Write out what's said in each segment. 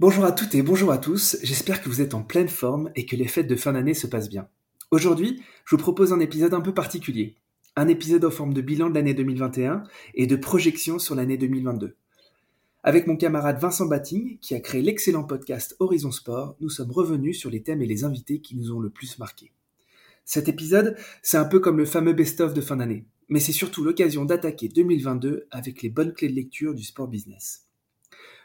Bonjour à toutes et bonjour à tous, j'espère que vous êtes en pleine forme et que les fêtes de fin d'année se passent bien. Aujourd'hui, je vous propose un épisode un peu particulier. Un épisode en forme de bilan de l'année 2021 et de projection sur l'année 2022. Avec mon camarade Vincent Batting, qui a créé l'excellent podcast Horizon Sport, nous sommes revenus sur les thèmes et les invités qui nous ont le plus marqués. Cet épisode, c'est un peu comme le fameux best-of de fin d'année, mais c'est surtout l'occasion d'attaquer 2022 avec les bonnes clés de lecture du sport business.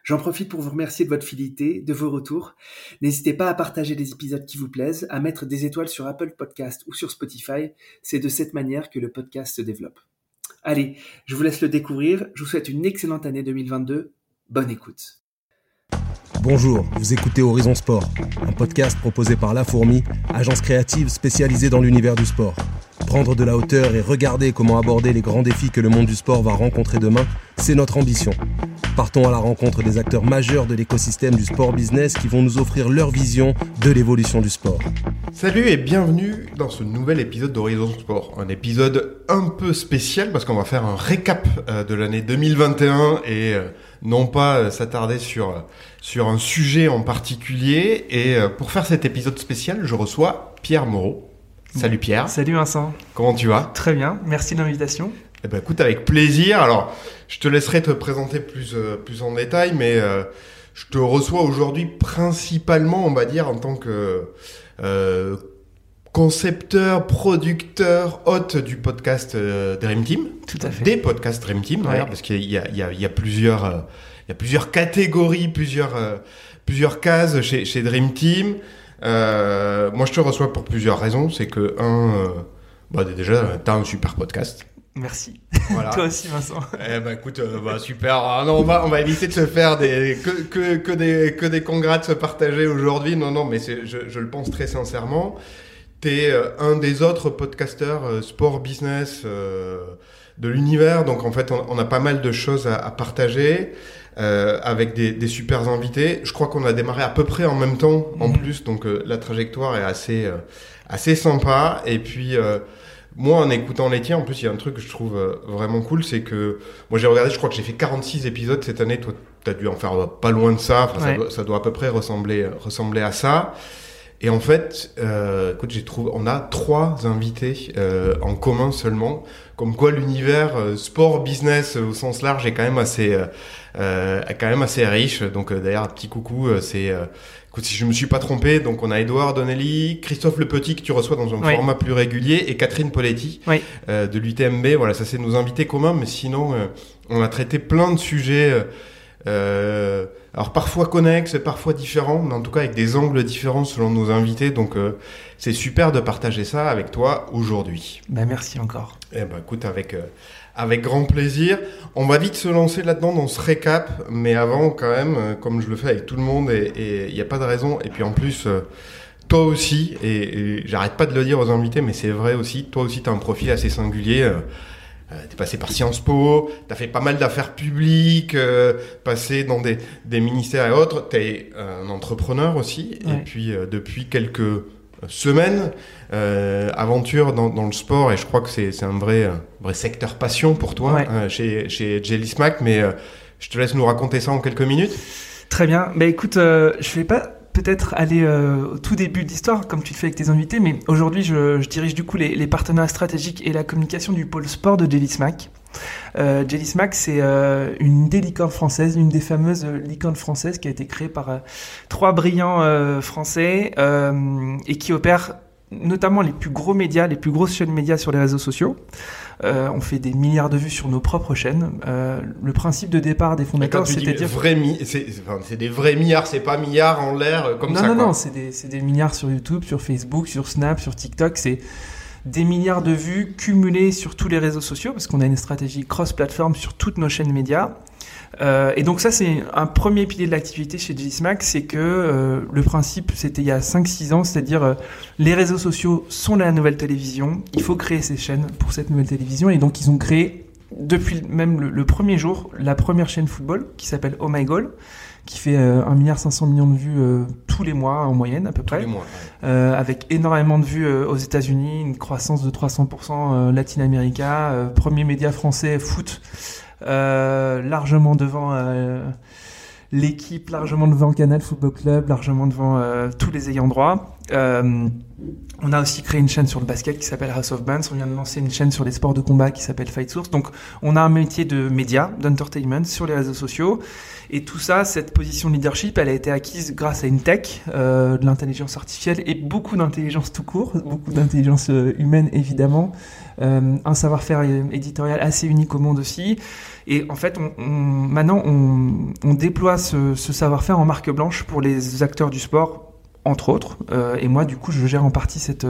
J'en profite pour vous remercier de votre fidélité, de vos retours. N'hésitez pas à partager les épisodes qui vous plaisent, à mettre des étoiles sur Apple Podcast ou sur Spotify. C'est de cette manière que le podcast se développe. Allez, je vous laisse le découvrir. Je vous souhaite une excellente année 2022. Bonne écoute. Bonjour, vous écoutez Horizon Sport, un podcast proposé par La Fourmi, agence créative spécialisée dans l'univers du sport. Prendre de la hauteur et regarder comment aborder les grands défis que le monde du sport va rencontrer demain, c'est notre ambition. Partons à la rencontre des acteurs majeurs de l'écosystème du sport business qui vont nous offrir leur vision de l'évolution du sport. Salut et bienvenue dans ce nouvel épisode d'Horizon Sport. Un épisode un peu spécial parce qu'on va faire un récap euh, de l'année 2021 et euh, non pas euh, s'attarder sur, sur un sujet en particulier. Et pour faire cet épisode spécial, je reçois Pierre Moreau. Salut Pierre. Salut Vincent. Comment tu vas? Très bien, merci de l'invitation. Eh ben écoute, avec plaisir. Alors, je te laisserai te présenter plus, euh, plus en détail, mais euh, je te reçois aujourd'hui principalement, on va dire, en tant que euh, concepteur, producteur, hôte du podcast Dream Team. Tout à fait. Des podcasts Dream Team, d'ailleurs, parce qu'il y a, il y, a, il y a plusieurs... il y a plusieurs catégories, plusieurs, plusieurs cases chez, chez Dream Team. moi, je te reçois pour plusieurs raisons. C'est que, un, bah, déjà, tu as un super podcast. Merci. Toi aussi, Vincent. Eh ben, écoute, euh, bah, super. Ah, non, on va, on va éviter de se faire des, que, que, que des, que des congrats se partager aujourd'hui. Non, non, mais je, je le pense très sincèrement. T'es euh, un des autres podcasteurs euh, sport business de l'univers. Donc, en fait, on, a pas mal de choses à, à partager. Avec des, des super invités. Je crois qu'on a démarré à peu près en même temps, en mhm. plus, donc la trajectoire est assez, assez sympa. Et puis, moi, en écoutant les tiens, en plus, il y a un truc que je trouve euh, vraiment cool, c'est que moi j'ai regardé, je crois que j'ai fait 46 épisodes cette année. Toi, tu as dû en faire pas loin de ça. ça, doit, à peu près ressembler, ressembler à ça. Et en fait, euh, écoute, j'ai trouvé, on a trois invités euh, en commun seulement, comme quoi l'univers euh, sport business au sens large est quand même assez, euh, quand même assez riche. Donc d'ailleurs, petit coucou, c'est Écoute, si je me suis pas trompé, donc on a Edouard Donnelly, Christophe Le Petit que tu reçois dans un format plus régulier et Catherine Poletti euh, de l'UTMB. Voilà, ça c'est nos invités communs, mais sinon euh, on a traité plein de sujets. Euh, alors parfois connexes, parfois différents, mais en tout cas avec des angles différents selon nos invités. Donc euh, c'est super de partager ça avec toi aujourd'hui. Ben merci encore. Eh ben écoute, avec avec grand plaisir. On va vite se lancer là-dedans dans ce récap, mais avant quand même, euh, comme je le fais avec tout le monde, et il n'y a pas de raison. Et puis en plus, euh, toi aussi, et, j'arrête pas de le dire aux invités, mais c'est vrai aussi, toi aussi tu as un profil assez singulier. Euh, t'es passé par Sciences Po, t'as fait pas mal d'affaires publiques, passé dans des, des, ministères et autres. T'es un entrepreneur aussi, et puis depuis quelques semaine, euh, aventure dans, dans, le sport, et je crois que c'est un vrai, vrai secteur passion pour toi euh, chez, chez Jelly Smack, mais euh, je te laisse nous raconter ça en quelques minutes. Très bien. Bah écoute, je vais pas peut-être aller au tout début de l'histoire, comme tu le fais avec tes invités, mais aujourd'hui, je, dirige du coup les, les, partenariats stratégiques et la communication du pôle sport de Jelly Smack. Euh, Jelly Smack, c'est euh, une des licornes françaises, une des fameuses licornes françaises qui a été créée par euh, trois brillants euh, français euh, et qui opère notamment les plus gros médias, les plus grosses chaînes médias sur les réseaux sociaux. Euh, on fait des milliards de vues sur nos propres chaînes. Euh, le principe de départ des fondateurs, c'était dire c'est enfin, des vrais milliards, c'est pas milliards en l'air comme non, ça. Non, non, non, c'est des, des, milliards sur YouTube, sur Facebook, sur Snap, sur TikTok. C'est des milliards de vues cumulées sur tous les réseaux sociaux, parce qu'on a une stratégie cross-platform sur toutes nos chaînes médias. Euh, et donc ça, c'est un premier pilier de l'activité chez Gsmack, c'est que euh, le principe, c'était il y a 5-6 ans, c'est-à-dire euh, les réseaux sociaux sont la nouvelle télévision, il faut créer ces chaînes pour cette nouvelle télévision, et donc ils ont créé, depuis même le, le premier jour, la première chaîne football, qui s'appelle Oh My Goal, qui fait euh, 1 milliard 500 millions de vues euh, tous les mois en moyenne à peu près, euh, avec énormément de vues euh, aux États-Unis, une croissance de 300% Latin America, premier média français foot, largement devant l'équipe largement devant Canal Football Club, largement devant euh, tous les ayants droit. On a aussi créé une chaîne sur le basket qui s'appelle House of Bands. On vient de lancer une chaîne sur les sports de combat qui s'appelle Fight Source. Donc, on a un métier de média, d'entertainment sur les réseaux sociaux. Et tout ça, cette position de leadership, elle a été acquise grâce à une tech, euh, de l'intelligence artificielle et beaucoup d'intelligence tout court, beaucoup d'intelligence euh, humaine évidemment, euh, un savoir-faire éditorial assez unique au monde aussi. Et en fait, on, maintenant, on, déploie ce savoir-faire en marque blanche pour les acteurs du sport, entre autres. Euh, et moi, du coup, je gère en partie cette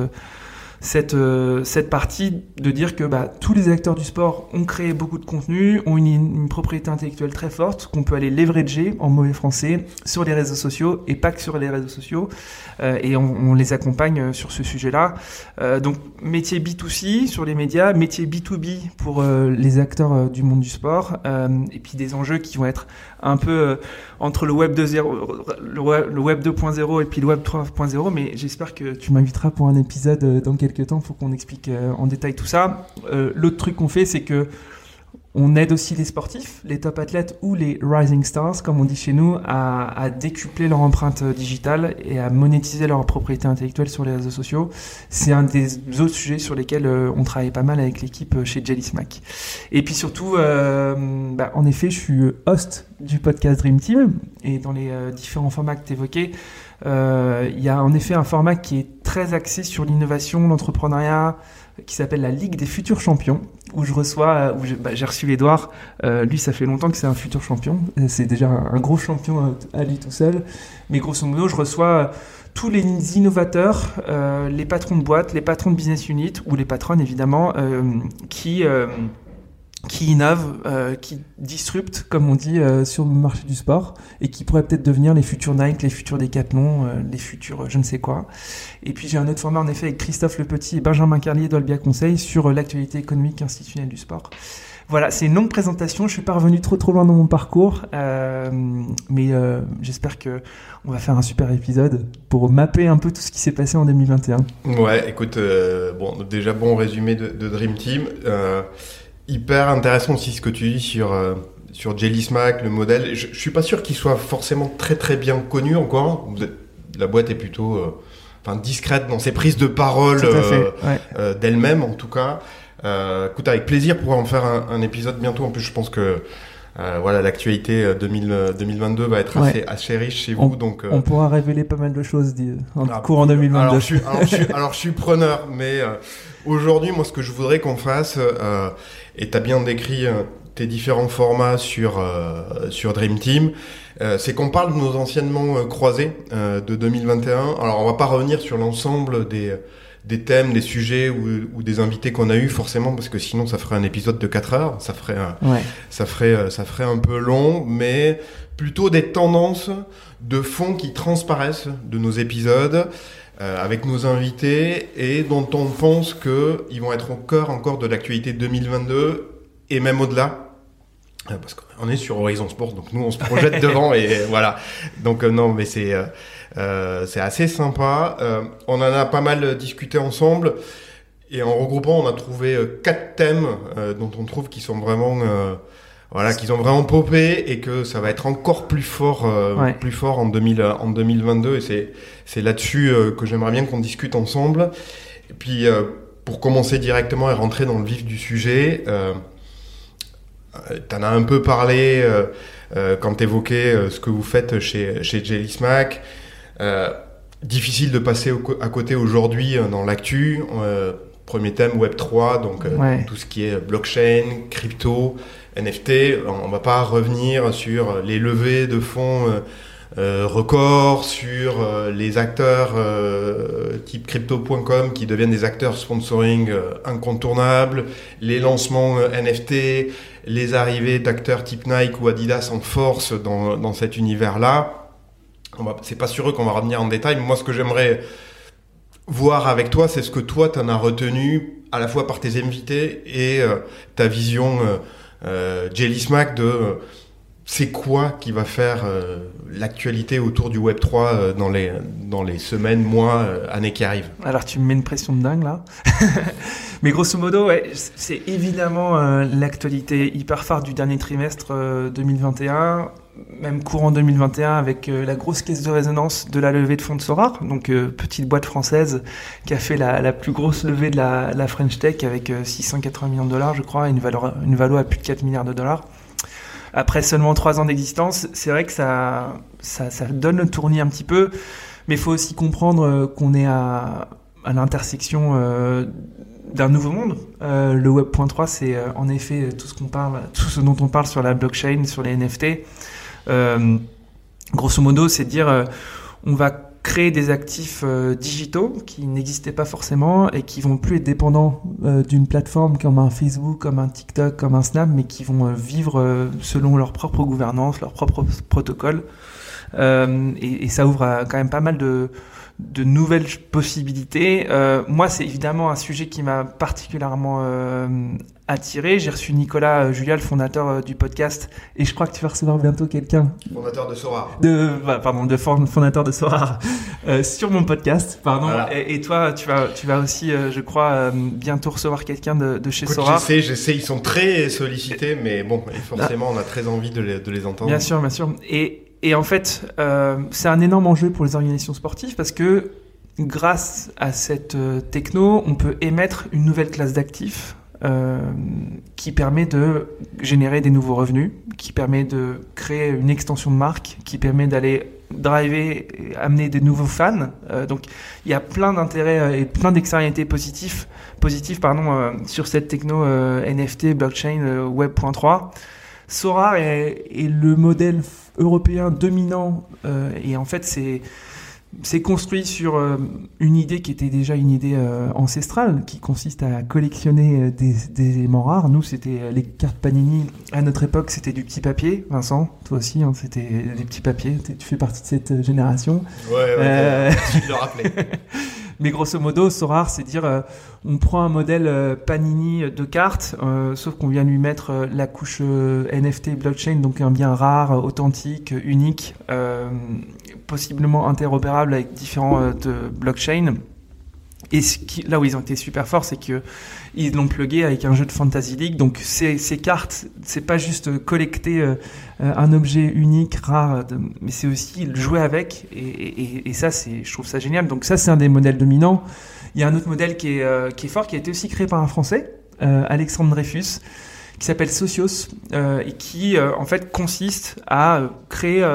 cette, euh, cette partie de dire que bah, tous les acteurs du sport ont créé beaucoup de contenu, ont une, une propriété intellectuelle très forte, qu'on peut aller leverager en mauvais français sur les réseaux sociaux et pas que sur les réseaux sociaux. Euh, et on, on, les accompagne euh, sur ce sujet-là. Euh, donc métier B2C sur les médias, métier B2B pour euh, les acteurs du monde du sport, et puis des enjeux qui vont être un peu entre le web 2.0 le web, le web 2.0 et puis le web 3.0 mais j'espère que tu m'inviteras pour un épisode dans quelques quelques temps pour qu'on explique euh, en détail tout ça. Euh, L'autre truc qu'on fait, c'est que on aide aussi les sportifs, les top athlètes ou les rising stars, comme on dit chez nous, à, décupler leur empreinte digitale et à monétiser leur propriété intellectuelle sur les réseaux sociaux. C'est un des autres sujets sur lesquels euh, on travaille pas mal avec l'équipe euh, chez Jelly Smack. Et puis surtout, euh, bah, en effet, je suis host du podcast Dream Team et dans les euh, différents formats que tu évoquais, euh, il y a en effet un format qui est très axé sur l'innovation, l'entrepreneuriat, qui s'appelle la Ligue des futurs champions, où je reçois, j'ai bah, reçu Edouard. Euh, lui, ça fait longtemps que c'est un futur champion. C'est déjà un, gros champion à lui tout seul. Mais grosso modo, je reçois tous les innovateurs, euh, les patrons de boîtes, les patrons de business unit, ou les patronnes évidemment, euh, qui qui innove, euh, qui disrupte, comme on dit, euh, sur le marché du sport, et qui pourrait peut-être devenir les futurs Nike, les futurs Decathlon, euh, les futurs je ne sais quoi. Et puis j'ai un autre format en effet avec Christophe Le Petit et Benjamin Carlier d'Olbia Conseil sur l'actualité économique institutionnelle du sport. Voilà, c'est une longue présentation. Je suis pas revenu trop trop loin dans mon parcours, mais j'espère que on va faire un super épisode pour mapper un peu tout ce qui s'est passé en 2021. Ouais, écoute, bon, déjà bon résumé de, de Dream Team hyper intéressant aussi ce que tu dis sur, euh, sur Jelly Smack, le modèle. Je, je suis pas sûr qu'il soit forcément très très bien connu encore. Vous êtes, la boîte est plutôt euh, enfin, discrète dans ses prises de parole euh, ouais. d'elle-même en tout cas. écoute, avec plaisir pour en faire un, un, épisode bientôt. En plus, je pense que euh, voilà, l'actualité 2022 va être assez, ouais. assez, riche chez vous. On, donc, euh... on pourra révéler pas mal de choses en alors, cours en 2022. Alors je, suis, alors, je suis, alors, je suis preneur, mais euh, aujourd'hui, moi, ce que je voudrais qu'on fasse, euh, et tu as bien décrit tes différents formats sur, sur Dream Team, c'est qu'on parle de nos anciennement croisés de 2021. Alors, on va pas revenir sur l'ensemble des des thèmes, des sujets ou, ou des invités qu'on a eu forcément parce que sinon ça ferait un épisode de 4 heures, ça ferait un, ouais. ça ferait ça ferait un peu long, mais plutôt des tendances de fond qui transparaissent de nos épisodes euh, avec nos invités et dont on pense que ils vont être au cœur encore de l'actualité 2022 et même au-delà. Euh, parce qu'on est sur Horizon Sport, donc nous on se projette devant et voilà. Donc euh, non, mais c'est euh, c'est assez sympa. Euh, on en a pas mal discuté ensemble. Et en regroupant, on a trouvé euh, quatre thèmes euh, dont on trouve qu'ils sont vraiment, euh, voilà, qu'ils ont vraiment popé et que ça va être encore plus fort, ouais. plus fort en 2000, en 2022. Et c'est, c'est là-dessus que j'aimerais bien qu'on discute ensemble. Et puis, pour commencer directement et rentrer dans le vif du sujet, t'en as un peu parlé quand t'évoquais ce que vous faites chez, chez Jelly Smack. Euh, difficile de passer au, à côté aujourd'hui euh, dans l'actu. Euh, premier thème Web 3, donc ouais. tout ce qui est blockchain, crypto, NFT. On va pas revenir sur les levées de fonds euh, records, sur les acteurs type crypto.com qui deviennent des acteurs sponsoring incontournables, les lancements NFT, les arrivées d'acteurs type Nike ou Adidas en force dans, dans cet univers-là c'est pas sur eux qu'on va revenir en détail, mais moi ce que j'aimerais voir avec toi, c'est ce que toi t'en as retenu à la fois par tes invités et euh, ta vision euh, euh, Jelly Smack de euh, c'est quoi qui va faire l'actualité autour du Web 3 dans les dans les semaines, mois, années qui arrivent? Alors tu me mets une pression de dingue là. Mais grosso modo, c'est évidemment l'actualité hyper phare du dernier trimestre 2021 même courant 2021 avec euh, la grosse caisse de résonance de la levée de fonds de Sorar, donc euh, petite boîte française qui a fait la, plus grosse levée de la, French Tech avec 680 millions de dollars, je crois, une valeur, une valeur à plus de 4 milliards de dollars. Après seulement 3 ans d'existence, c'est vrai que ça, ça, donne le tournis un petit peu, mais il faut aussi comprendre qu'on est à, l'intersection d'un nouveau monde. Euh, le Web.3, c'est euh, en effet tout ce qu'on parle, tout ce dont on parle sur la blockchain, sur les NFT. Euh, grosso modo, c'est dire on va créer des actifs digitaux qui n'existaient pas forcément et qui vont plus être dépendants d'une plateforme comme un Facebook, comme un TikTok, comme un Snap, mais qui vont vivre selon leur propre gouvernance, leur propre protocole. Et, ça ouvre quand même pas mal de, de nouvelles possibilités. Euh, moi, c'est évidemment un sujet qui m'a particulièrement euh, attiré. J'ai reçu Nicolas euh, Julia, le fondateur du podcast, et je crois que tu vas recevoir bientôt quelqu'un. Fondateur de Sora. De, bah, pardon, de fondateur de Sora sur mon podcast. Pardon. Et, toi, tu vas, tu vas aussi, je crois, bientôt recevoir quelqu'un de, de, chez Sora. Je sais, je sais, ils sont très sollicités, mais bon, forcément, on a très envie de les, de les entendre. Bien sûr, bien sûr. Et et en fait, euh, c'est un énorme enjeu pour les organisations sportives parce que grâce à cette euh, techno, on peut émettre une nouvelle classe d'actifs euh, qui permet de générer des nouveaux revenus, qui permet de créer une extension de marque, qui permet d'aller driver, amener des nouveaux fans. donc il y a plein d'intérêts et plein d'externalités positifs, positives pardon, sur cette techno NFT, blockchain, Web.3. Sora est, est, le modèle européen dominant euh, et en fait c'est c'est construit sur euh, une idée qui était déjà une idée euh, ancestrale, qui consiste à collectionner des, des, éléments rares. Nous, c'était les cartes Panini. À notre époque, c'était du petit papier. Vincent, toi aussi, hein, c'était des petits papiers. Tu fais partie de cette génération. Ouais, ouais, je le rappeler. Mais grosso modo, Sorar, c'est dire, euh, on prend un modèle euh, Panini de cartes, euh, sauf qu'on vient lui mettre la couche NFT blockchain, donc un bien rare, authentique, unique, possiblement interopérable avec différentes blockchains. Et ce qui, là où ils ont été super forts, c'est que ils l'ont plugué avec un jeu de Fantasy League. Donc ces, ces cartes, c'est pas juste collecter euh, un objet unique, rare, mais c'est aussi le jouer avec. Et, et, et ça, c'est, je trouve ça génial. Donc ça, c'est un des modèles dominants. Il y a un autre modèle qui est, euh, qui est fort, qui a été aussi créé par un Français, euh, Alexandre Dreyfus, qui s'appelle Socios, et qui en fait consiste à créer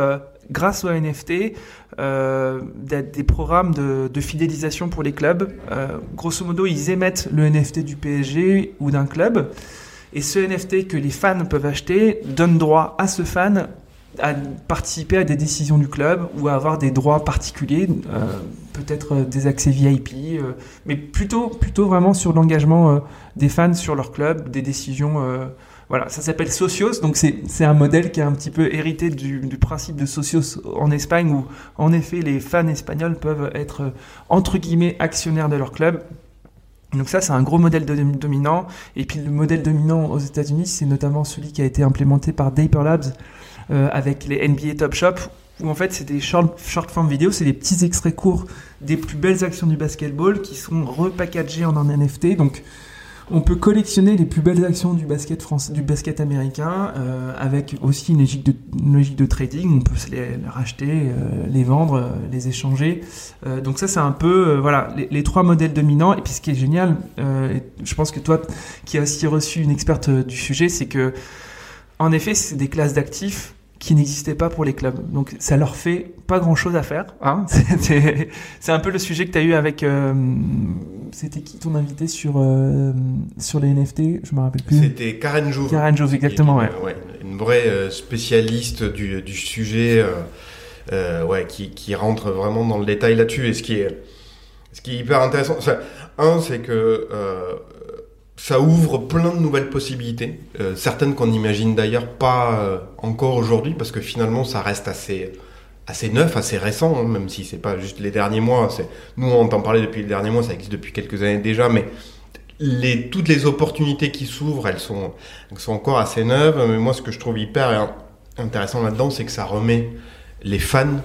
grâce au NFT euh, des programmes de, fidélisation pour les clubs. Euh, grosso modo, ils émettent le NFT du PSG ou d'un club. Et ce NFT que les fans peuvent acheter donne droit à ce fan à participer à des décisions du club ou à avoir des droits particuliers, euh, peut-être des accès VIP, mais plutôt, plutôt vraiment sur l'engagement des fans sur leur club, des décisions voilà, ça s'appelle Socios, donc c'est un modèle qui est un petit peu hérité du, du, principe de Socios en Espagne, où en effet les fans espagnols peuvent être entre guillemets actionnaires de leur club. Donc ça, c'est un gros modèle dominant. Et puis le modèle dominant aux États-Unis, c'est notamment celui qui a été implémenté par Daper Labs euh, avec les NBA Top Shop, où en fait c'est des short, short form vidéo, c'est des petits extraits courts des plus belles actions du basketball qui sont repackagés en un NFT. Donc on peut collectionner les plus belles actions du basket français, du basket américain, euh, avec aussi une logique, de, trading. On peut les, racheter, euh, les vendre, euh, les échanger. Donc ça, c'est un peu voilà les, les, trois modèles dominants. Et puis ce qui est génial, je pense que toi, qui as aussi reçu une experte du sujet, c'est que en effet, c'est des classes d'actifs qui n'existaient pas pour les clubs. Donc ça leur fait pas grand-chose à faire. Hein c'est un peu le sujet que tu as eu avec... Euh, C'était qui ton invité sur, euh, sur les NFT Je me rappelle plus. C'était Karen Jouve. Karen Jouve, exactement, ouais. ouais. Une vraie euh, spécialiste du, du sujet, euh, ouais, qui, qui rentre vraiment dans le détail là-dessus. Et ce qui est, ce qui est hyper intéressant, un, c'est que ça ouvre plein de nouvelles possibilités, euh, certaines qu'on n'imagine d'ailleurs pas euh, encore aujourd'hui, parce que finalement ça reste assez assez neuf, assez récent, hein, même si c'est pas juste les derniers mois. Nous on entend parler depuis les derniers mois, ça existe depuis quelques années déjà, mais les toutes les opportunités qui s'ouvrent, elles sont elles sont encore assez neuves. Mais moi, ce que je trouve hyper intéressant là-dedans, c'est que ça remet les fans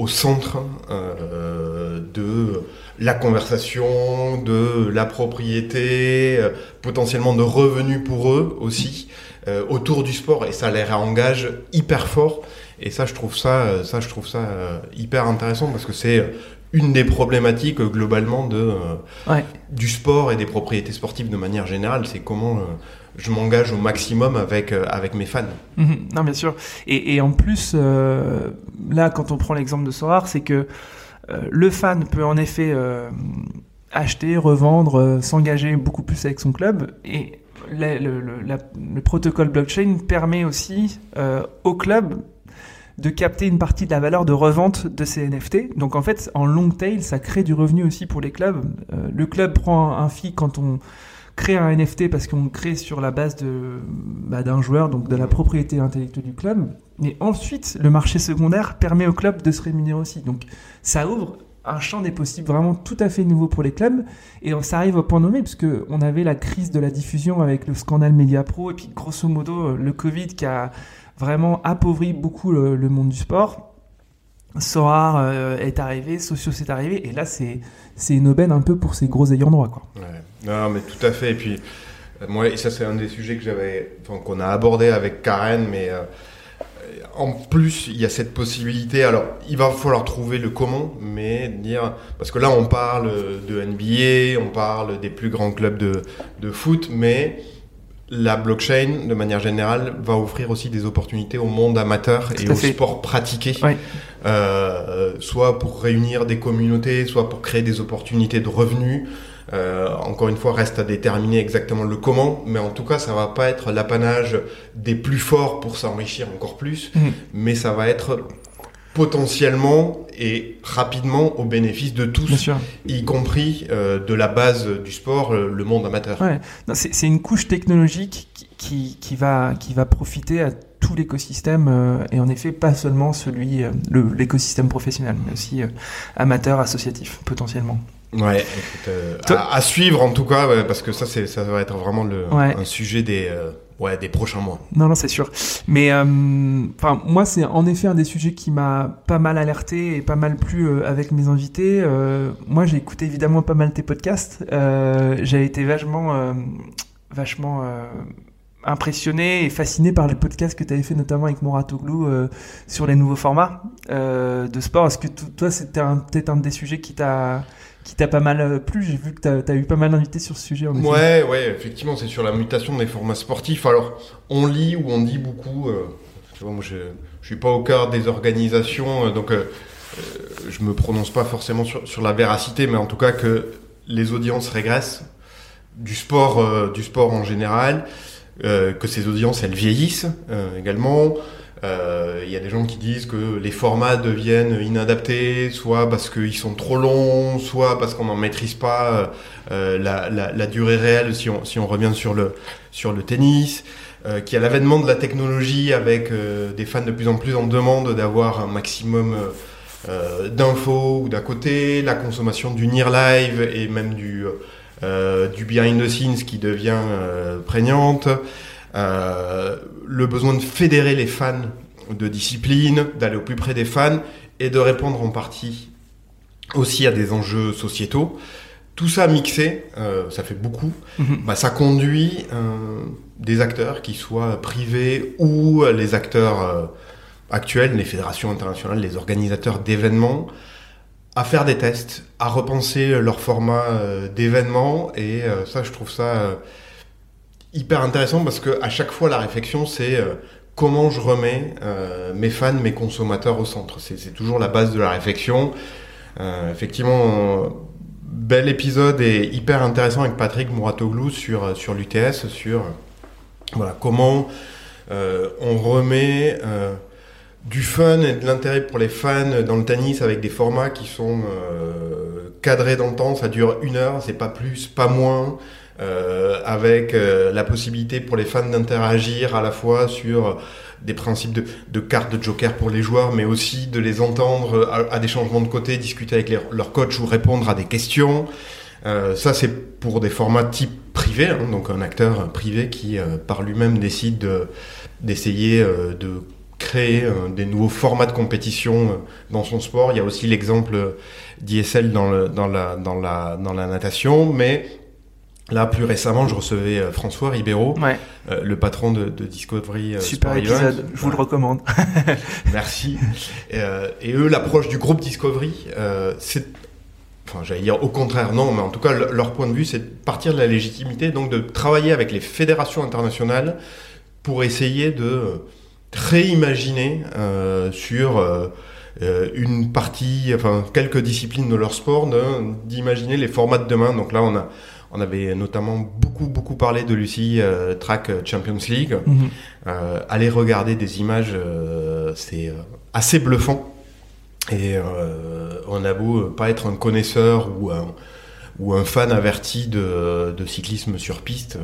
au centre euh, de la conversation, de la propriété, euh, potentiellement de revenus pour eux aussi, euh, autour du sport, et ça les réengage hyper fort. Et ça, je trouve ça, ça, je trouve ça hyper intéressant parce que c'est une des problématiques globalement de, du sport et des propriétés sportives de manière générale. C'est comment je m'engage au maximum avec, avec mes fans. Mhm. non, bien sûr. Et, en plus, là, quand on prend l'exemple de Sorar, c'est que le fan peut en effet acheter, revendre, s'engager beaucoup plus avec son club. Et le, protocole blockchain permet aussi euh, au club de capter une partie de la valeur de revente de ces NFT. Donc en fait, en long tail, ça crée du revenu aussi pour les clubs. Euh, le club prend un fee quand on crée un NFT parce qu'on crée sur la base de bah, d'un joueur, donc de la propriété intellectuelle du club. Mais ensuite, le marché secondaire permet au club de se rémunérer aussi. Donc ça ouvre un champ des possibles vraiment tout à fait nouveau pour les clubs. Et on s'arrive au point nommé, puisque on avait la crise de la diffusion avec le scandale Media Pro, et puis grosso modo le Covid qui a vraiment appauvri beaucoup le, monde du sport. Sorar euh, est arrivé, Socios est arrivé, et là c'est c'est une aubaine un peu pour ces gros ayants droit. Quoi. Non, mais tout à fait. Et puis, euh, moi, et ça c'est un des sujets que j'avais, qu'on a abordé avec Karen, mais euh, en plus, il y a cette possibilité. Alors, il va falloir trouver le comment, mais dire parce que là, on parle de NBA, on parle des plus grands clubs de, de foot, mais la blockchain, de manière générale, va offrir aussi des opportunités au monde amateur et au sport pratiqué, euh, soit pour réunir des communautés, soit pour créer des opportunités de revenus. Euh, encore une fois, reste à déterminer exactement le comment, mais en tout cas, ça va pas être l'apanage des plus forts pour s'enrichir encore plus, mhm. mais ça va être potentiellement et rapidement au bénéfice de tous, y compris euh, de la base du sport, le monde amateur. Ouais. C'est une couche technologique qui, qui, va, qui va profiter à tout l'écosystème, euh, et en effet pas seulement celui, l'écosystème professionnel, mais aussi amateur, associatif, potentiellement. Ouais, euh, à, suivre en tout cas, parce que ça, c'est, ça va être vraiment le, un sujet des, euh, ouais, des prochains mois. Non, non, c'est sûr. Mais euh, moi, c'est en effet un des sujets qui m'a pas mal alerté et pas mal plu avec mes invités. moi, j'ai écouté évidemment pas mal tes podcasts. j'ai été vachement, vachement impressionné et fasciné par les podcasts que tu avais fait notamment avec Moratoglou euh, sur les nouveaux formats de sport. Est-ce que toi, c'était peut-être un des sujets qui t'a qui t'a pas mal euh, plu. J'ai vu que tu as, eu pas mal d'invités sur ce sujet. En ouais, ouais, effectivement, c'est sur la mutation des formats sportifs. Alors, on lit ou on dit beaucoup. Euh, moi, je, je suis pas au cœur des organisations, euh, donc je me prononce pas forcément sur, sur, la véracité, mais en tout cas que les audiences régressent du sport, du sport en général, que ces audiences elles vieillissent également. Euh, il y a des gens qui disent que les formats deviennent inadaptés, soit parce qu'ils sont trop longs, soit parce qu'on n'en maîtrise pas euh, la, la, la, durée réelle si on, si on revient sur le, sur le tennis. Euh, qu'il y a l'avènement de la technologie avec euh, des fans de plus en plus en demande d'avoir un maximum euh, d'infos d'à côté, la consommation du near live et même du, du behind the scenes qui devient prégnante. Euh, le besoin de fédérer les fans de discipline, d'aller au plus près des fans et de répondre en partie aussi à des enjeux sociétaux. Tout ça mixé, euh, ça fait beaucoup, mhm. bah, ça conduit euh, des acteurs, qui soient privés ou les acteurs actuels, les fédérations internationales, les organisateurs d'événements, à faire des tests, à repenser leur format d'événements. Et ça, je trouve ça hyper intéressant parce que à chaque fois la réflexion c'est euh, comment je remets euh, mes fans, mes consommateurs au centre. C'est toujours la base de la réflexion. Euh, effectivement, bel épisode et hyper intéressant avec Patrick Mouratoglou sur sur l'UTS, sur voilà comment on remet du fun et de l'intérêt pour les fans dans le tennis avec des formats qui sont cadrés dans le temps. Ça dure une heure, c'est pas plus, pas moins. Euh, avec euh, la possibilité pour les fans d'interagir à la fois sur des principes de, de, cartes de joker pour les joueurs, mais aussi de les entendre à, des changements de côté, discuter avec leur coach ou répondre à des questions. Euh, ça, c'est pour des formats type privé, hein, donc un acteur privé qui, euh, par lui-même, décide d'essayer de, créer des nouveaux formats de compétition dans son sport. Il y a aussi l'exemple d'ISL dans, dans, la, dans, la, dans la natation, mais Là, plus récemment, je recevais euh, François Ribeiro, Ouais, euh, le patron de, de Discovery euh, super Sport épisode, Event. je vous le recommande. Merci. Et, eux, l'approche du groupe Discovery, c'est, enfin, j'allais dire au contraire, non, mais en tout cas, le- leur point de vue, c'est de partir de la légitimité, donc de travailler avec les fédérations internationales pour essayer de réimaginer sur une partie, enfin quelques disciplines de leur sport, d'imaginer les formats de demain. Donc là, on a, on avait notamment beaucoup beaucoup parlé de Lucie euh, Track Champions League. Euh, aller regarder des images, euh, c'est euh, assez bluffant. Et euh, on a beau euh, pas être un connaisseur ou un, ou un fan averti de, de cyclisme sur piste,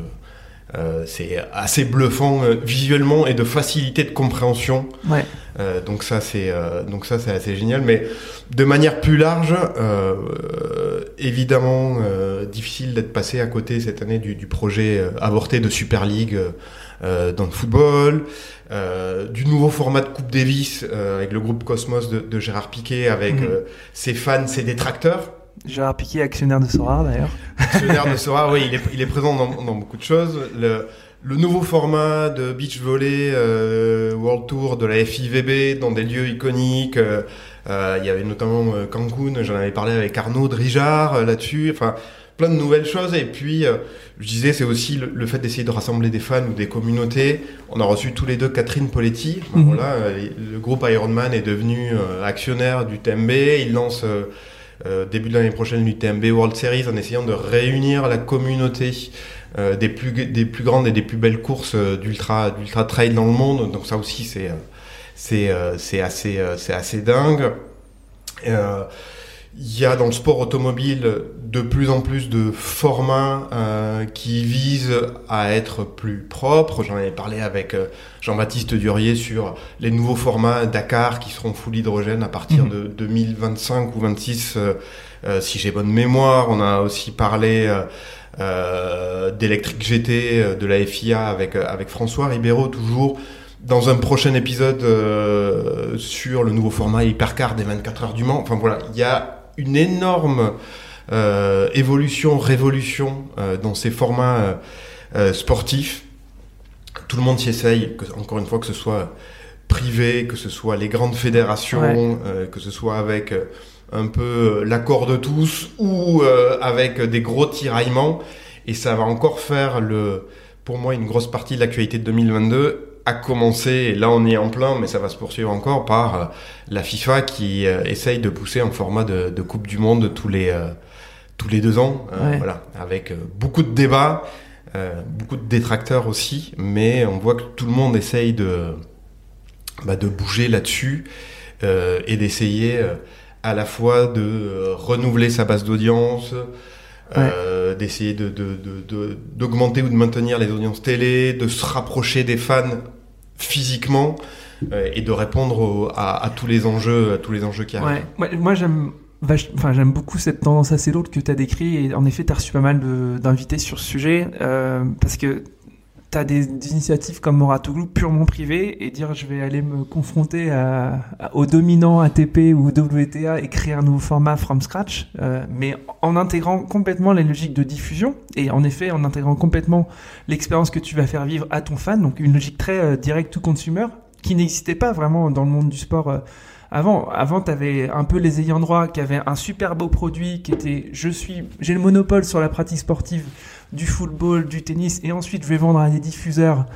euh, c'est assez bluffant euh, visuellement et de facilité de compréhension. Ouais. Euh, donc ça c'est euh, donc ça c'est assez génial. Mais de manière plus large, euh, euh, évidemment euh, difficile d'être passé à côté cette année du, du projet euh, avorté de Super League euh, euh, dans le football, euh, du nouveau format de Coupe Davis euh, avec le groupe Cosmos de, de Gérard Piquet, avec Mhm. euh, ses fans, ses détracteurs. Gérard Piquet, actionnaire de Sora d'ailleurs. Actionnaire de Sora, oui, il est, il est présent dans, dans beaucoup de choses. Le, le nouveau format de beach volley euh, World Tour de la FIVB dans des lieux iconiques. euh, euh, il y avait notamment euh, Cancun, j'en avais parlé avec Arnaud Drijard euh, là-dessus. Enfin, plein de nouvelles choses. Et puis, euh, je disais, c'est aussi le, le fait d'essayer de rassembler des fans ou des communautés. On a reçu tous les deux Catherine Poletti. Mhm. Voilà, euh, le groupe Ironman est devenu euh, actionnaire du TMB. Il lance euh, euh, début de l'année prochaine l'UTMB World Series en essayant de réunir la communauté euh, des, plus, des plus grandes et des plus belles courses d'ultra d'ultra trail dans le monde. Donc ça aussi c'est c'est c'est assez euh, c'est assez dingue. Il y a dans le sport automobile de plus en plus de formats euh, qui visent à être plus propres. J'en avais parlé avec euh, Jean-Baptiste Durier sur les nouveaux formats Dakar qui seront full hydrogène à partir Mhm. de 2025 ou 26, euh, euh, si j'ai bonne mémoire. On a aussi parlé euh, euh, d'électrique GT de la FIA avec, avec François Ribeiro, toujours dans un prochain épisode euh, sur le nouveau format Hypercar des 24 heures du Mans. Enfin voilà, il y a une énorme euh, évolution, révolution euh, dans ces formats euh, euh, sportifs. Tout le monde s'y essaye, que, encore une fois, que ce soit privé, que ce soit les grandes fédérations, Ouais. euh, que ce soit avec euh, un peu l'accord de tous ou euh, avec des gros tiraillements. Et ça va encore faire, le, pour moi, une grosse partie de l'actualité de 2022 a commencé, et là on est en plein, mais ça va se poursuivre encore par euh, la FIFA qui euh, essaye de pousser un format de, de Coupe du Monde tous les, euh, tous les deux ans, Ouais. voilà, avec beaucoup de débats, beaucoup de détracteurs aussi, mais on voit que tout le monde essaye de, bah, de bouger là-dessus euh, et d'essayer à la fois de renouveler sa base d'audience, euh, d'essayer de, de, de- de- d'augmenter ou de maintenir les audiences télé, de se rapprocher des fans physiquement euh, et de répondre à, tous les enjeux, à tous les enjeux qui arrivent. Moi, j'aime enfin, j'aime beaucoup cette tendance assez lourde que tu as décrit et en effet tu as reçu pas mal d'invités sur ce sujet euh, parce que tu des, initiatives comme Moratoglou purement privées et dire je vais aller me confronter à, à- aux dominants ATP ou WTA et créer un nouveau format from scratch euh, mais en intégrant complètement les logiques de diffusion et en effet en intégrant complètement l'expérience que tu vas faire vivre à ton fan donc une logique très euh, direct to consumer qui n'existait pas vraiment dans le monde du sport euh, avant, avant tu avais un peu les ayants droit qui avaient un super beau produit qui était je suis j'ai le monopole sur la pratique sportive du football, du tennis et ensuite je vais vendre à des diffuseurs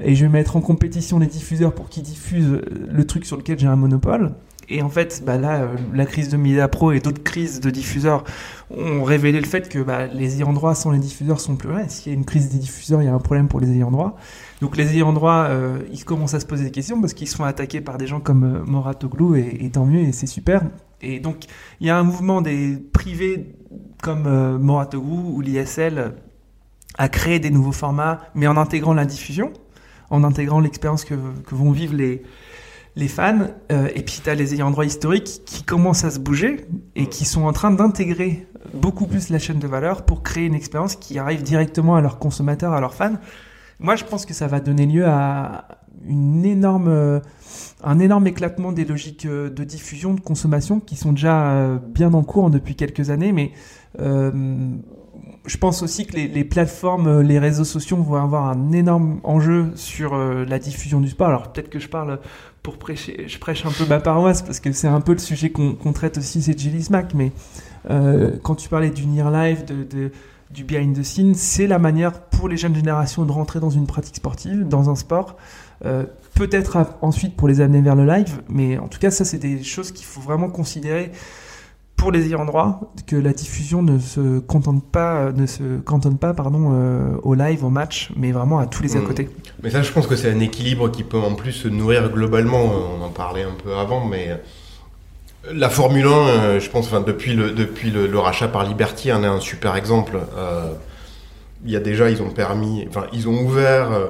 et je vais mettre en compétition les diffuseurs pour qu'ils diffusent le truc sur lequel j'ai un monopole. Et en fait, bah là, euh, la crise de Media Pro et d'autres crises de diffuseurs ont révélé le fait que bah, les ayants droit sans les diffuseurs sont plus là. S'il y a une crise des diffuseurs, il y a un problème pour les ayants droit. Donc les ayants droit, euh, ils commencent à se poser des questions parce qu'ils se font attaquer par des gens comme euh, Moratoglou et, et tant mieux et c'est super. Et donc il y a un mouvement des privés comme euh, Moratoglou ou l'ISL à créer des nouveaux formats, mais en intégrant la diffusion, en intégrant l'expérience que, vont vivre les, les fans. Euh, et puis tu as les ayants droit historiques qui commencent à se bouger et qui sont en train d'intégrer beaucoup plus la chaîne de valeur pour créer une expérience qui arrive directement à leurs consommateurs, à leurs fans. Moi, je pense que ça va donner lieu à une énorme, euh, un énorme éclatement des logiques euh, de diffusion, de consommation qui sont déjà bien en cours depuis quelques années. Mais je pense aussi que les, plateformes, les réseaux sociaux vont avoir un énorme enjeu sur la diffusion du sport. Alors peut-être que je parle pour prêcher, je prêche un peu ma paroisse parce que c'est un peu le sujet qu'on traite aussi, c'est Gilly Smack. Mais euh, quand tu parlais du near live, de, du behind the scene, c'est la manière pour les jeunes générations de rentrer dans une pratique sportive, dans un sport. Euh, Peut-être ensuite pour les amener vers le live, mais en tout cas, ça, c'est des choses qu'il faut vraiment considérer pour les ayants droit, que la diffusion ne se contente pas, ne se cantonne pas pardon, euh, au live, au match, mais vraiment à tous les à hmm. côté. Mais ça, je pense que c'est un équilibre qui peut en plus se nourrir globalement. On en parlait un peu avant, mais la Formule 1, euh, je pense, enfin, depuis, le, depuis le, rachat par Liberty, en est un super exemple. Euh, il y a déjà, ils ont permis, enfin, ils ont ouvert euh,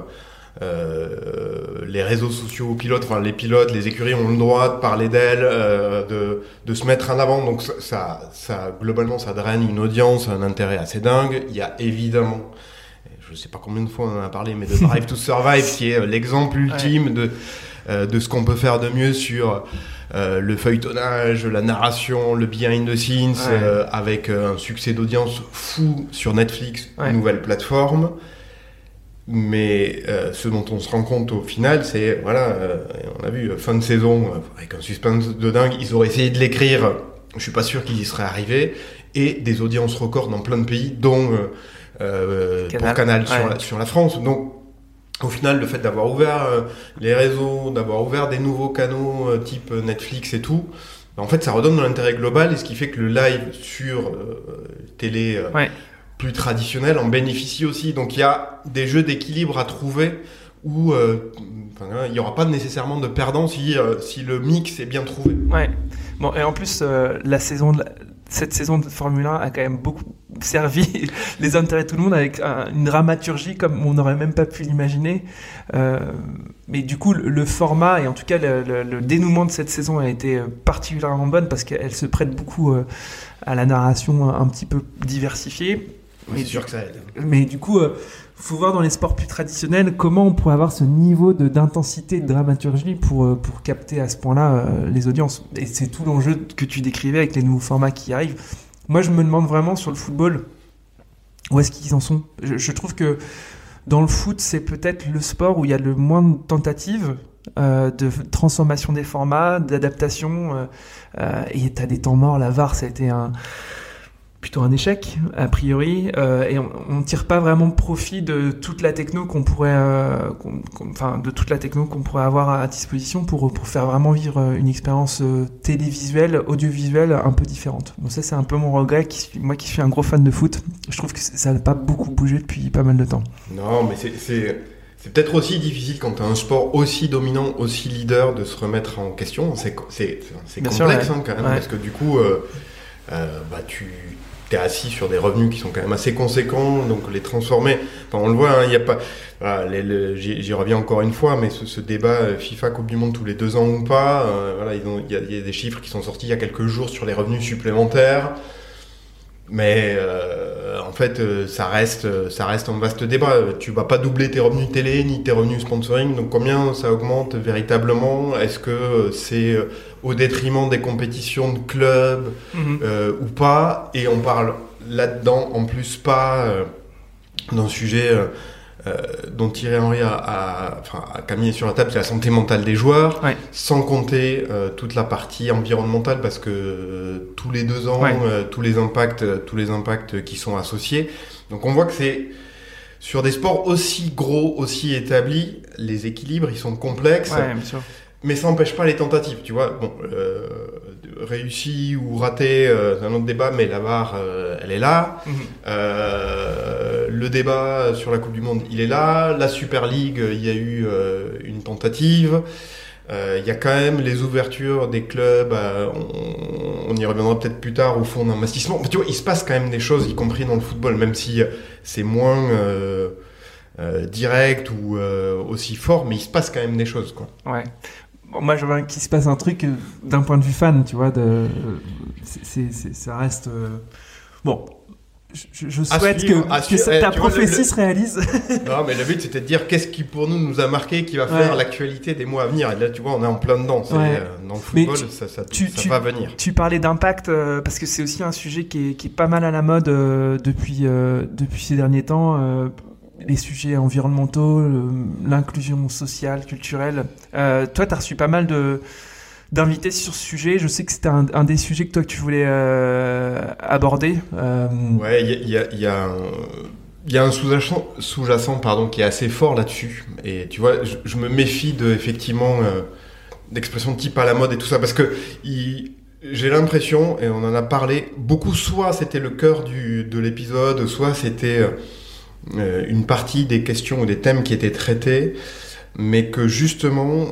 les réseaux sociaux aux pilotes, enfin, les pilotes, les écuries ont le droit de parler d'elles, de, de, se mettre en avant. Donc, ça, ça, globalement, ça draine une audience, un intérêt assez dingue. Il y a évidemment je ne sais pas combien de fois on en a parlé, mais de Drive to Survive, qui est l'exemple ultime de, de ce qu'on peut faire de mieux sur euh, le feuilletonnage, la narration, le behind the scenes, euh, avec euh, un succès d'audience fou sur Netflix, une nouvelle plateforme. Mais ce dont on se rend compte au final, c'est, voilà, on a vu, fin de saison, avec un suspense de dingue, ils auraient essayé de l'écrire, je suis pas sûr qu'ils y seraient arrivés, et des audiences records dans plein de pays, dont pour Canal. Sur, la, sur la France. Donc, au final, le fait d'avoir ouvert euh, les réseaux, d'avoir ouvert des nouveaux canaux euh, type euh, Netflix et tout, en fait, ça redonne de l'intérêt global et ce qui fait que le live sur télé plus traditionnel en bénéficie aussi. Donc il y a des jeux d'équilibre à trouver où il n'y aura pas nécessairement de perdant si, si le mix est bien trouvé. Ouais. Bon, et en plus, la saison de cette saison de Formule 1 a quand même beaucoup servi les intérêts de tout le monde avec une dramaturgie comme on n'aurait même pas pu l'imaginer. Euh, mais du coup, le, format et en tout cas le, dénouement de cette saison a été euh, particulièrement bonne parce qu'elle se prête beaucoup euh, à la narration un, petit peu diversifiée. C'est sûr que ça aide. Mais du coup, faut voir dans les sports plus traditionnels comment on pourrait avoir ce niveau de d'intensité de dramaturgie pour, euh, pour capter à ce point-là euh, les audiences. Et c'est tout l'enjeu que tu décrivais avec les nouveaux formats qui arrivent. Moi, je me demande vraiment sur le football, où est-ce qu'ils en sont? Je, trouve que dans le foot, c'est peut-être le sport où il y a le moins de tentatives euh, de transformation des formats, d'adaptation. et tu as des temps morts. La VAR, ça a été un plutôt un échec a priori euh, et on, ne tire pas vraiment profit de toute la techno qu'on pourrait euh, enfin de toute la techno qu'on pourrait avoir à disposition pour pour faire vraiment vivre une expérience euh, télévisuelle audiovisuelle un peu différente. Donc ça c'est un peu mon regret qui, moi qui suis un gros fan de foot. Je trouve que ça n'a pas beaucoup bougé depuis pas mal de temps. Non mais c'est c'est peut-être aussi difficile quand tu as un sport aussi dominant, aussi leader, de se remettre en question. C'est complexe hein, quand même, parce que du coup, bah, tu, assis sur des revenus qui sont quand même assez conséquents, donc les transformer. On le voit, hein, il n'y a pas. J'y reviens encore une fois, mais ce, débat euh, FIFA Coupe du Monde tous les deux ans ou pas, euh, voilà, il y, a des chiffres qui sont sortis il y a quelques jours sur les revenus supplémentaires. Mais euh, en fait, euh, ça reste, ça reste un vaste débat. Tu vas pas doubler tes revenus télé ni tes revenus sponsoring. Donc combien ça augmente véritablement? Est-ce que c'est au détriment des compétitions de clubs mhm. euh, ou pas? Et on parle là-dedans en plus pas d'un sujet euh, dont Thierry Henry a, a, enfin, a, mis sur la table, c'est la santé mentale des joueurs, sans compter euh, toute la partie environnementale, parce que euh, tous les deux ans, tous les impacts, tous les impacts qui sont associés. Donc on voit que c'est sur des sports aussi gros, aussi établis, les équilibres ils sont complexes. Mais ça n'empêche pas les tentatives, tu vois. Bon, euh, réussi ou raté, euh, c'est un autre débat, mais la barre, euh, elle est là. Mhm. Euh, le débat sur la Coupe du Monde, il est là. La Super League, il y a eu une tentative. Il y a quand même les ouvertures des clubs, on, on, y reviendra peut-être plus tard au fond d'investissement. Tu vois, il se passe quand même des choses, y compris dans le football, même si c'est moins direct ou aussi fort, mais il se passe quand même des choses. Quoi. Ouais moi, je veux qu'il se passe un truc euh, d'un point de vue fan, tu vois. De, ça reste. Euh, bon, je, je souhaite que, ta prophétie se réalise. non, mais le but c'était de dire qu'est-ce qui pour nous nous a marqué, qui va faire l'actualité des mois à venir. Et là, tu vois, on est en plein dedans. Euh, dans le football, ça, ça, ça va venir. Tu parlais d'impact euh, parce que c'est aussi un sujet qui est, qui est, pas mal à la mode euh, depuis, depuis ces derniers temps. Les sujets environnementaux, l'inclusion sociale, culturelle. toi, tu as reçu pas mal de d'inviter sur ce sujet. Je sais que c'était un, des sujets que toi que tu voulais euh, aborder. Euh... Ouais, il y a, un, y a un sous-jacent sous qui est assez fort là-dessus. Et tu vois, je, me méfie de, effectivement, euh, d'expressions de type à la mode et tout ça, parce que j'ai l'impression, et on en a parlé, beaucoup, soit c'était le cœur du, de l'épisode, soit c'était euh, une partie des questions ou des thèmes qui étaient traités, mais que justement,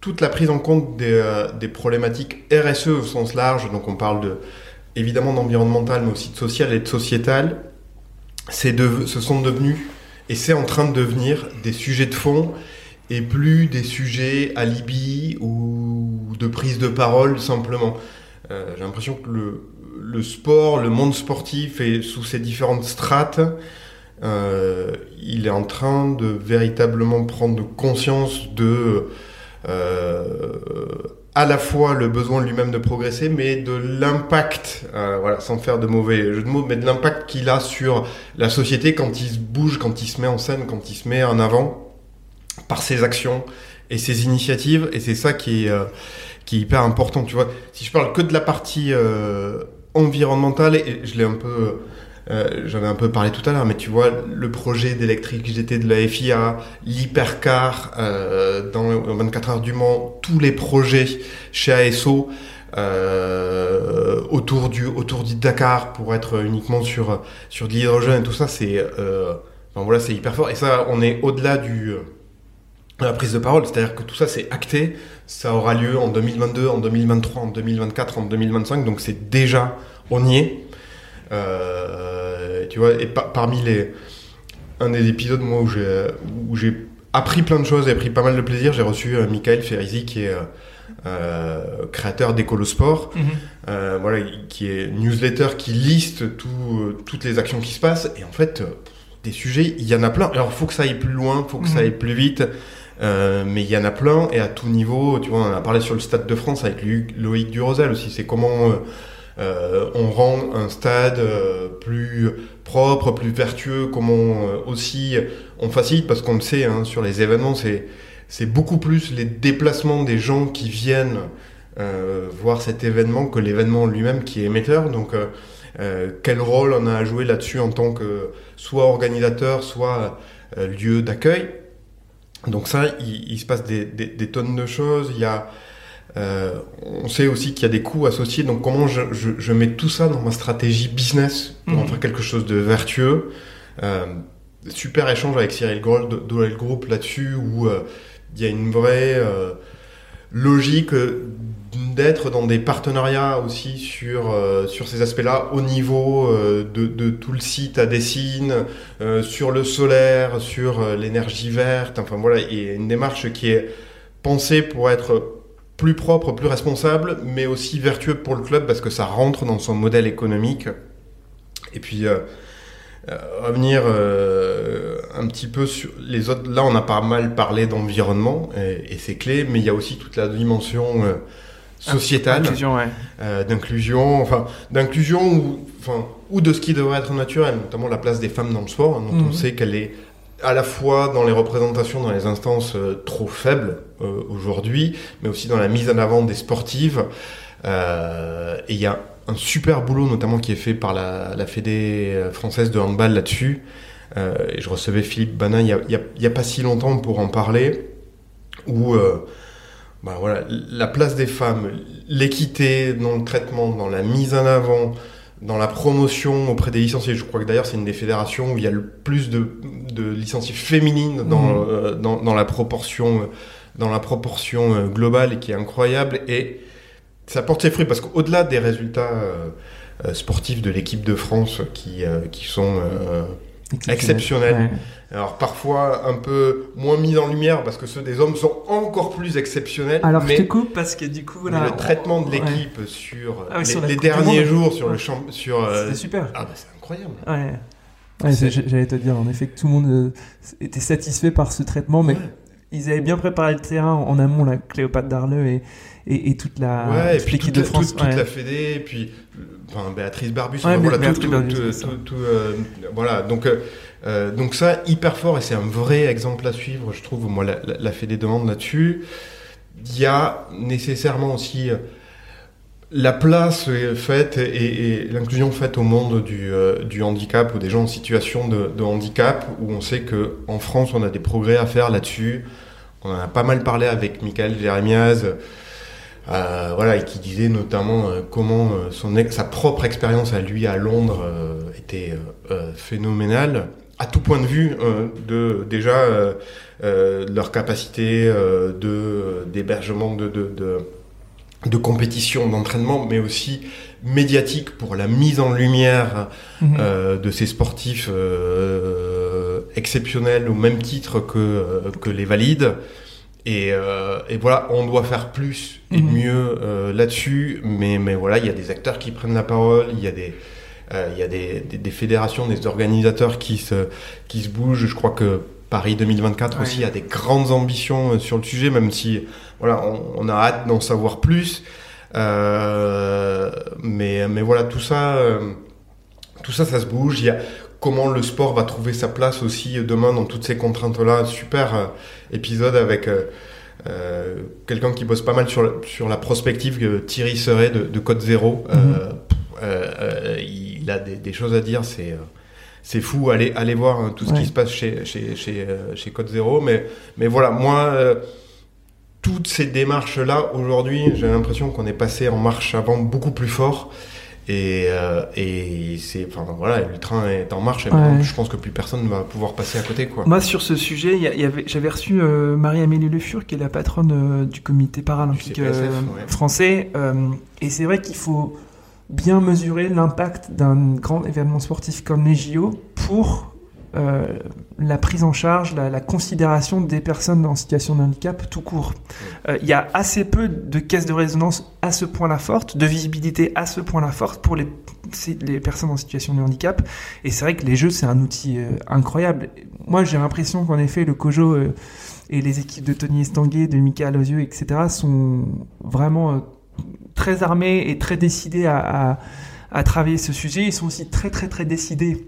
toute la prise en compte des, euh, problématiques RSE au sens large, donc on parle de, évidemment d'environnemental, mais aussi de social et de sociétal, de, ce sont devenus, et c'est en train de devenir, des sujets de fond, et plus des sujets alibi ou de prise de parole simplement. Euh, J'ai l'impression que le, sport, le monde sportif, et sous ses différentes strates, euh, il est en train de véritablement prendre conscience de euh, à la fois le besoin lui-même de progresser, mais de l'impact, euh, voilà, sans faire de mauvais jeu de mots, mais de l'impact qu'il a sur la société quand il se bouge, quand il se met en scène, quand il se met en avant par ses actions et ses initiatives. Et c'est ça qui est, qui est hyper important. Tu vois, si je parle que de la partie environnementale, et je l'ai un peu euh, j'en ai un peu parlé tout à l'heure, mais tu vois, le projet d'électrique GT de la FIA, l'hypercar euh, dans 24 heures du Mans, tous les projets chez ASO euh, autour du autour Dakar pour être uniquement sur sur de l'hydrogène et tout ça, c'est euh, voilà, c'est hyper fort. Et ça, on est au-delà du la prise de parole, c'est-à-dire que tout ça c'est acté, ça aura lieu en 2022, en 2023, en 2024, en 2025, donc c'est déjà on y est. Euh, tu vois, et parmi les. Un des épisodes, moi, où j'ai, où j'ai appris plein de choses et pris pas mal de plaisir, j'ai reçu euh, Michael Ferrizi, qui est. Euh, créateur d'Ecolosport, mhm. euh, voilà, qui est newsletter qui liste tout, toutes les actions qui se passent. Et en fait, des sujets, il y en a plein. Alors, il faut que ça aille plus loin, il faut que ça mhm. aille plus vite. Mais il y en a plein et à tout niveau. Tu vois, on a parlé sur le Stade de France avec Loïc Durosel aussi. C'est comment euh, on rend un stade euh, plus propre, plus vertueux, comment euh, aussi on facilite, parce qu'on le sait, hein, sur les événements, c'est, c'est beaucoup plus les déplacements des gens qui viennent voir cet événement que l'événement lui-même qui est émetteur. Donc, quel rôle on a à jouer là-dessus en tant que soit organisateur, soit lieu d'accueil. Donc ça, il, se passe des, des, tonnes de choses. Il y a euh, on sait aussi qu'il y a des coûts associés, donc comment je, mets tout ça dans ma stratégie business pour en mhm. faire quelque chose de vertueux. Euh, super échange avec Cyril Gold d'OL Group là-dessus, où euh, il y a une vraie logique d'être dans des partenariats aussi sur, sur ces aspects-là, au niveau de, tout le site à Dessine, sur le solaire, sur l'énergie verte, enfin voilà, il y a une démarche qui est pensée pour être plus propre, plus responsable, mais aussi vertueux pour le club parce que ça rentre dans son modèle économique. Et puis, euh, euh revenir euh, un petit peu sur les autres. Là, on a pas mal parlé d'environnement et, et c'est clé, mais il y a aussi toute la dimension sociétale, d'inclusion, enfin d'inclusion ou, enfin, ou de ce qui devrait être naturel, notamment la place des femmes dans le sport, dont on mhm. sait qu'elle est à la fois dans les représentations dans les instances euh, trop faibles euh, aujourd'hui, mais aussi dans la mise en avant des sportives. Euh, et il y a un super boulot notamment qui est fait par la, Fédé française de handball là-dessus. je recevais Philippe Banin il n'y a, a, pas si longtemps pour en parler, où bah voilà, la place des femmes, l'équité dans le traitement, dans la mise en avant, dans la promotion auprès des licenciés. Je crois que d'ailleurs c'est une des fédérations où il y a le plus de, de licenciés féminines dans, mhm. euh, dans, dans, la proportion, euh, dans la proportion euh, globale et qui est incroyable. Et ça porte ses fruits parce qu'au-delà des résultats sportifs de l'équipe de France qui, qui sont exceptionnels, alors parfois un peu moins mis en lumière parce que ceux des hommes sont encore plus exceptionnels. Alors mais, je te coupe parce que du coup le traitement de l'équipe sur, ah les, derniers jours sur le champ sur c'est super. Ah bah, c'est incroyable. J'allais te dire, en effet, que tout le monde euh, était satisfait par ce traitement, mais Ouais. ils avaient bien préparé le terrain en amont, la Cléopâtre Darleux et, et, et toute la Ouais, toute l'équipe de France. toute, la Fédé, et puis enfin, Béatrice Barbus, Ouais, voilà, Béatrice tout, tout, Barbus, euh, voilà, donc, euh, euh, donc ça, hyper fort, et c'est un vrai exemple à suivre, je trouve, moi, la, la, la Fédé demande là-dessus. Il y a nécessairement aussi la place faite et, et l'inclusion faite au monde du, euh, du handicap ou des gens en situation de, de handicap, où on sait que en France, on a des progrès à faire là-dessus. On en a pas mal parlé avec Michael Jérémiaz, euh, voilà, et qui disait notamment euh, comment euh, son sa propre expérience à lui à Londres était phénoménale à tout point de vue de déjà leur capacité de d'hébergement de, de, de de compétition d'entraînement mais aussi médiatique pour la mise en lumière Mhm. de ces sportifs exceptionnels au même titre que, que les valides. Et, euh, et voilà, on doit faire plus et Mhm. mieux euh, là-dessus. Mais, mais voilà, il y a des acteurs qui prennent la parole, il y a des, euh, il y a des, des, des fédérations, des organisateurs qui se, qui se bougent. Je crois que Paris 2024 Ouais. aussi a des grandes ambitions euh, sur le sujet, même si voilà, on, on a hâte d'en savoir plus. Euh, mais, mais voilà, tout ça, euh, tout ça, ça se bouge. Il y a comment le sport va trouver sa place aussi demain dans toutes ces contraintes-là. Super euh, épisode avec euh, euh, quelqu'un qui bosse pas mal sur, la- sur la prospective, Thierry Seret de, de Code Zéro. Mhm. euh, il a des, des choses à dire, c'est c'est fou. Allez, allez voir hein, tout ce Ouais. qui se passe chez, chez, chez, chez Code Zéro. Mais, mais voilà, moi, euh, toutes ces démarches-là, aujourd'hui, j'ai l'impression qu'on est passé en marche avant beaucoup plus fort. Et, euh, et c'est, enfin voilà, le train est en marche. Et Ouais. je pense que plus personne ne va pouvoir passer à côté, quoi. Moi, sur ce sujet, y avait- j'avais reçu euh, Marie-Amélie Le Fur, qui est la patronne euh, du comité paralympique Du CPSF, ouais. français. et c'est vrai qu'il faut bien mesurer l'impact d'un grand événement sportif comme les JO pour euh, la prise en charge, la, la considération des personnes en situation de handicap tout court. Euh, Il y a assez peu de caisses de résonance à ce point-là forte, de visibilité à ce point-là forte pour les, les personnes en situation de handicap. Et c'est vrai que les jeux, c'est un outil euh, incroyable. Moi, j'ai l'impression qu'en effet, le COJO euh, et les équipes de Tony Estanguet, de Mika Alosieux, etc., sont vraiment très armés et très décidés à, à, à travailler ce sujet. Ils sont aussi très, très, très décidés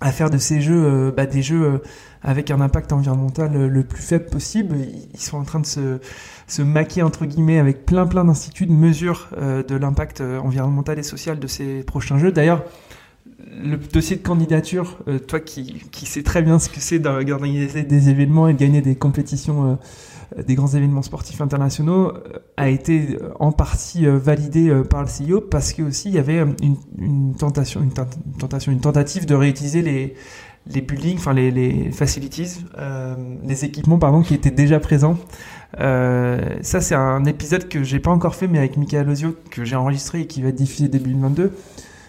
à faire de ces jeux euh, bah, des jeux euh, avec un impact environnemental euh, le plus faible possible. Ils- sont en train de se, se maquer, entre guillemets, avec plein, plein d'instituts de mesure de l'impact environnemental et social de ces prochains jeux. D'ailleurs, le dossier de candidature, toi qui, qui sais très bien ce que c'est d'organiser des événements et de gagner des compétitions, des grands événements sportifs internationaux, euh, a été euh, en partie euh, validé euh, par le CIO parce que aussi il y avait euh, une, une tentation, une, une tentative de réutiliser les les buildings, enfin les, les facilities, euh, les équipements pardon qui étaient déjà présents. Euh, ça c'est un épisode que j'ai pas encore fait mais avec Michael Ozio que j'ai enregistré et qui va être diffusé début 2022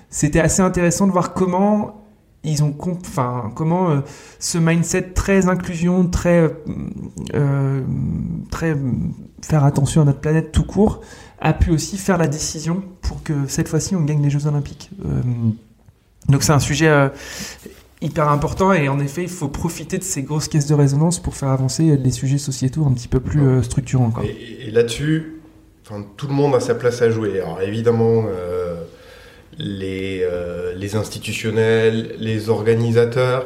c'était assez intéressant de voir comment ils ont enfin comment euh, ce mindset très inclusion très euh, très faire attention à notre planète tout court a pu aussi faire la décision pour que cette fois-ci on gagne les Jeux Olympiques Euh, donc c'est un sujet hyper important et en effet il faut profiter de ces grosses caisses de résonance pour faire avancer les sujets sociétaux un petit peu plus structurants quoi. Et, là-dessus, tout le monde a sa place à jouer. Alors évidemment, les, euh, les institutionnels, les organisateurs,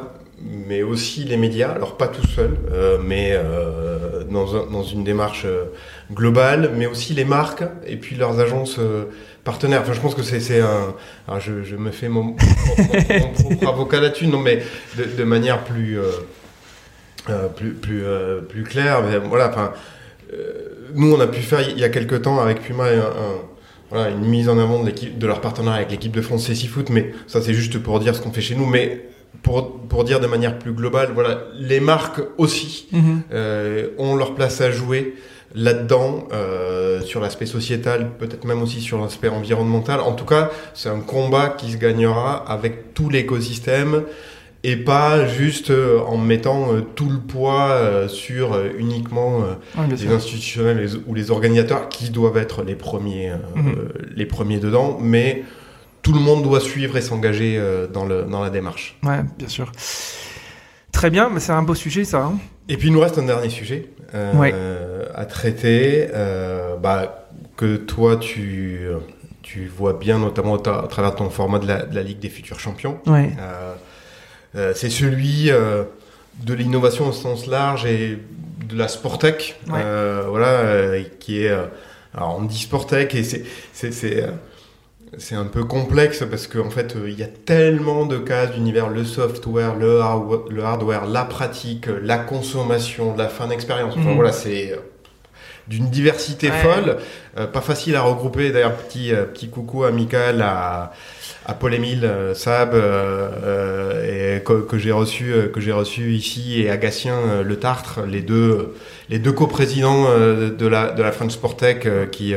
mais aussi les médias. Alors pas tout seuls, euh, mais euh, dans, un- dans une démarche euh, globale, mais aussi les marques et puis leurs agences euh, partenaires. Enfin, je pense que c'est un. Alors je, je me fais mon, mon- mon- mon propre avocat là-dessus, non, mais de, de manière plus. euh, euh, plus plus euh, plus claire mais voilà enfin euh, nous on a pu faire il y a quelques temps avec Puma un- un- voilà, une mise en avant de l'équipe de leur partenariat avec l'équipe de France CC Foot mais ça c'est juste pour dire ce qu'on fait chez nous mais pour, pour dire de manière plus globale voilà les marques aussi Mhm. euh, ont leur place à jouer là-dedans euh, sur l'aspect sociétal peut-être même aussi sur l'aspect environnemental en tout cas c'est un combat qui se gagnera avec tout l'écosystème et pas juste euh, en mettant euh, tout le poids euh, sur uniquement bien les sûr. institutionnels les- ou les organisateurs qui doivent être les premiers, Mhm. les premiers dedans, mais tout le monde doit suivre et s'engager dans, le, dans la démarche. Ouais, bien sûr. Très bien, mais c'est un beau sujet ça. Hein. Et puis il nous reste un dernier sujet euh, Ouais. à traiter, euh, bah, que toi tu, tu vois bien notamment à travers ton format de la, de la Ligue des futurs champions. Ouais. Euh, c'est celui euh, de l'innovation au sens large et de la sportech, Ouais. euh, voilà, euh, qui est, euh, alors on dit sportech et c'est, c'est, c'est, euh, c'est un peu complexe parce qu'en fait euh, il y a tellement de cas d'univers, le software, le, hardwa- le hardware, la pratique, euh, la consommation, la fin d'expérience. Enfin Mhm. voilà, c'est euh, d'une diversité Ouais. folle, euh, pas facile à regrouper. D'ailleurs, petit, euh, petit coucou amical à, à Paul-Émile euh, Sab, euh, euh, et que, que j'ai reçu, que j'ai reçu ici, et à Gatien euh, Le Tartre, les deux, les deux coprésidents de la, de la French Sportec euh, qui,